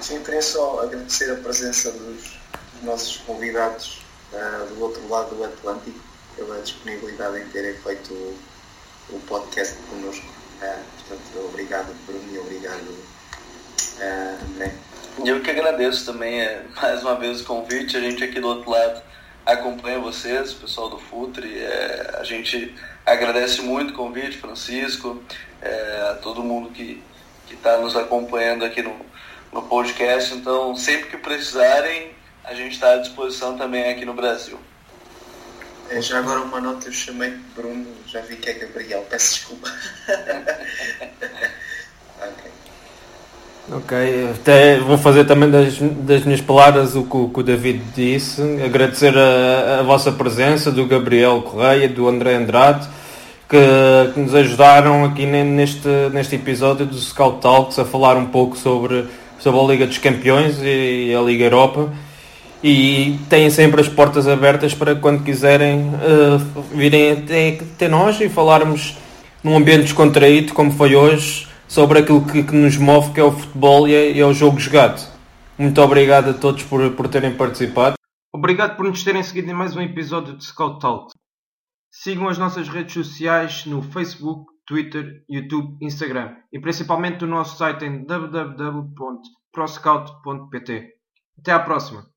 Sim, queria só agradecer a presença dos nossos convidados uh, do outro lado do Atlântico, pela disponibilidade em terem feito o, o podcast connosco. Portanto, obrigado Bruno e obrigado uh, André. Eu que agradeço também é, mais uma vez o convite. A gente aqui do outro lado acompanha vocês, o pessoal do Futre. É, a gente agradece muito o convite, Francisco, é, a todo mundo que está nos acompanhando aqui no, no podcast. Então, sempre que precisarem, a gente está à disposição também aqui no Brasil. É, já agora uma nota, eu chamei Bruno, já vi que é Gabriel, peço desculpa. ok. Ok, até vou fazer também das, das minhas palavras o que, o que o David disse, agradecer a, a vossa presença, do Gabriel Correia, do André Andrade, que, que nos ajudaram aqui neste, neste episódio do Scout Talks a falar um pouco sobre, sobre a Liga dos Campeões e a Liga Europa e têm sempre as portas abertas para quando quiserem uh, virem até, até nós e falarmos num ambiente descontraído como foi hoje sobre aquilo que, que nos move que é o futebol e é, é, o jogo jogado. Muito obrigado a todos por, por terem participado. Obrigado por nos terem seguido em mais um episódio de Scout Talk. Sigam as nossas redes sociais no Facebook, Twitter, YouTube, Instagram e principalmente o nosso site em www.proscout.pt. Até à próxima!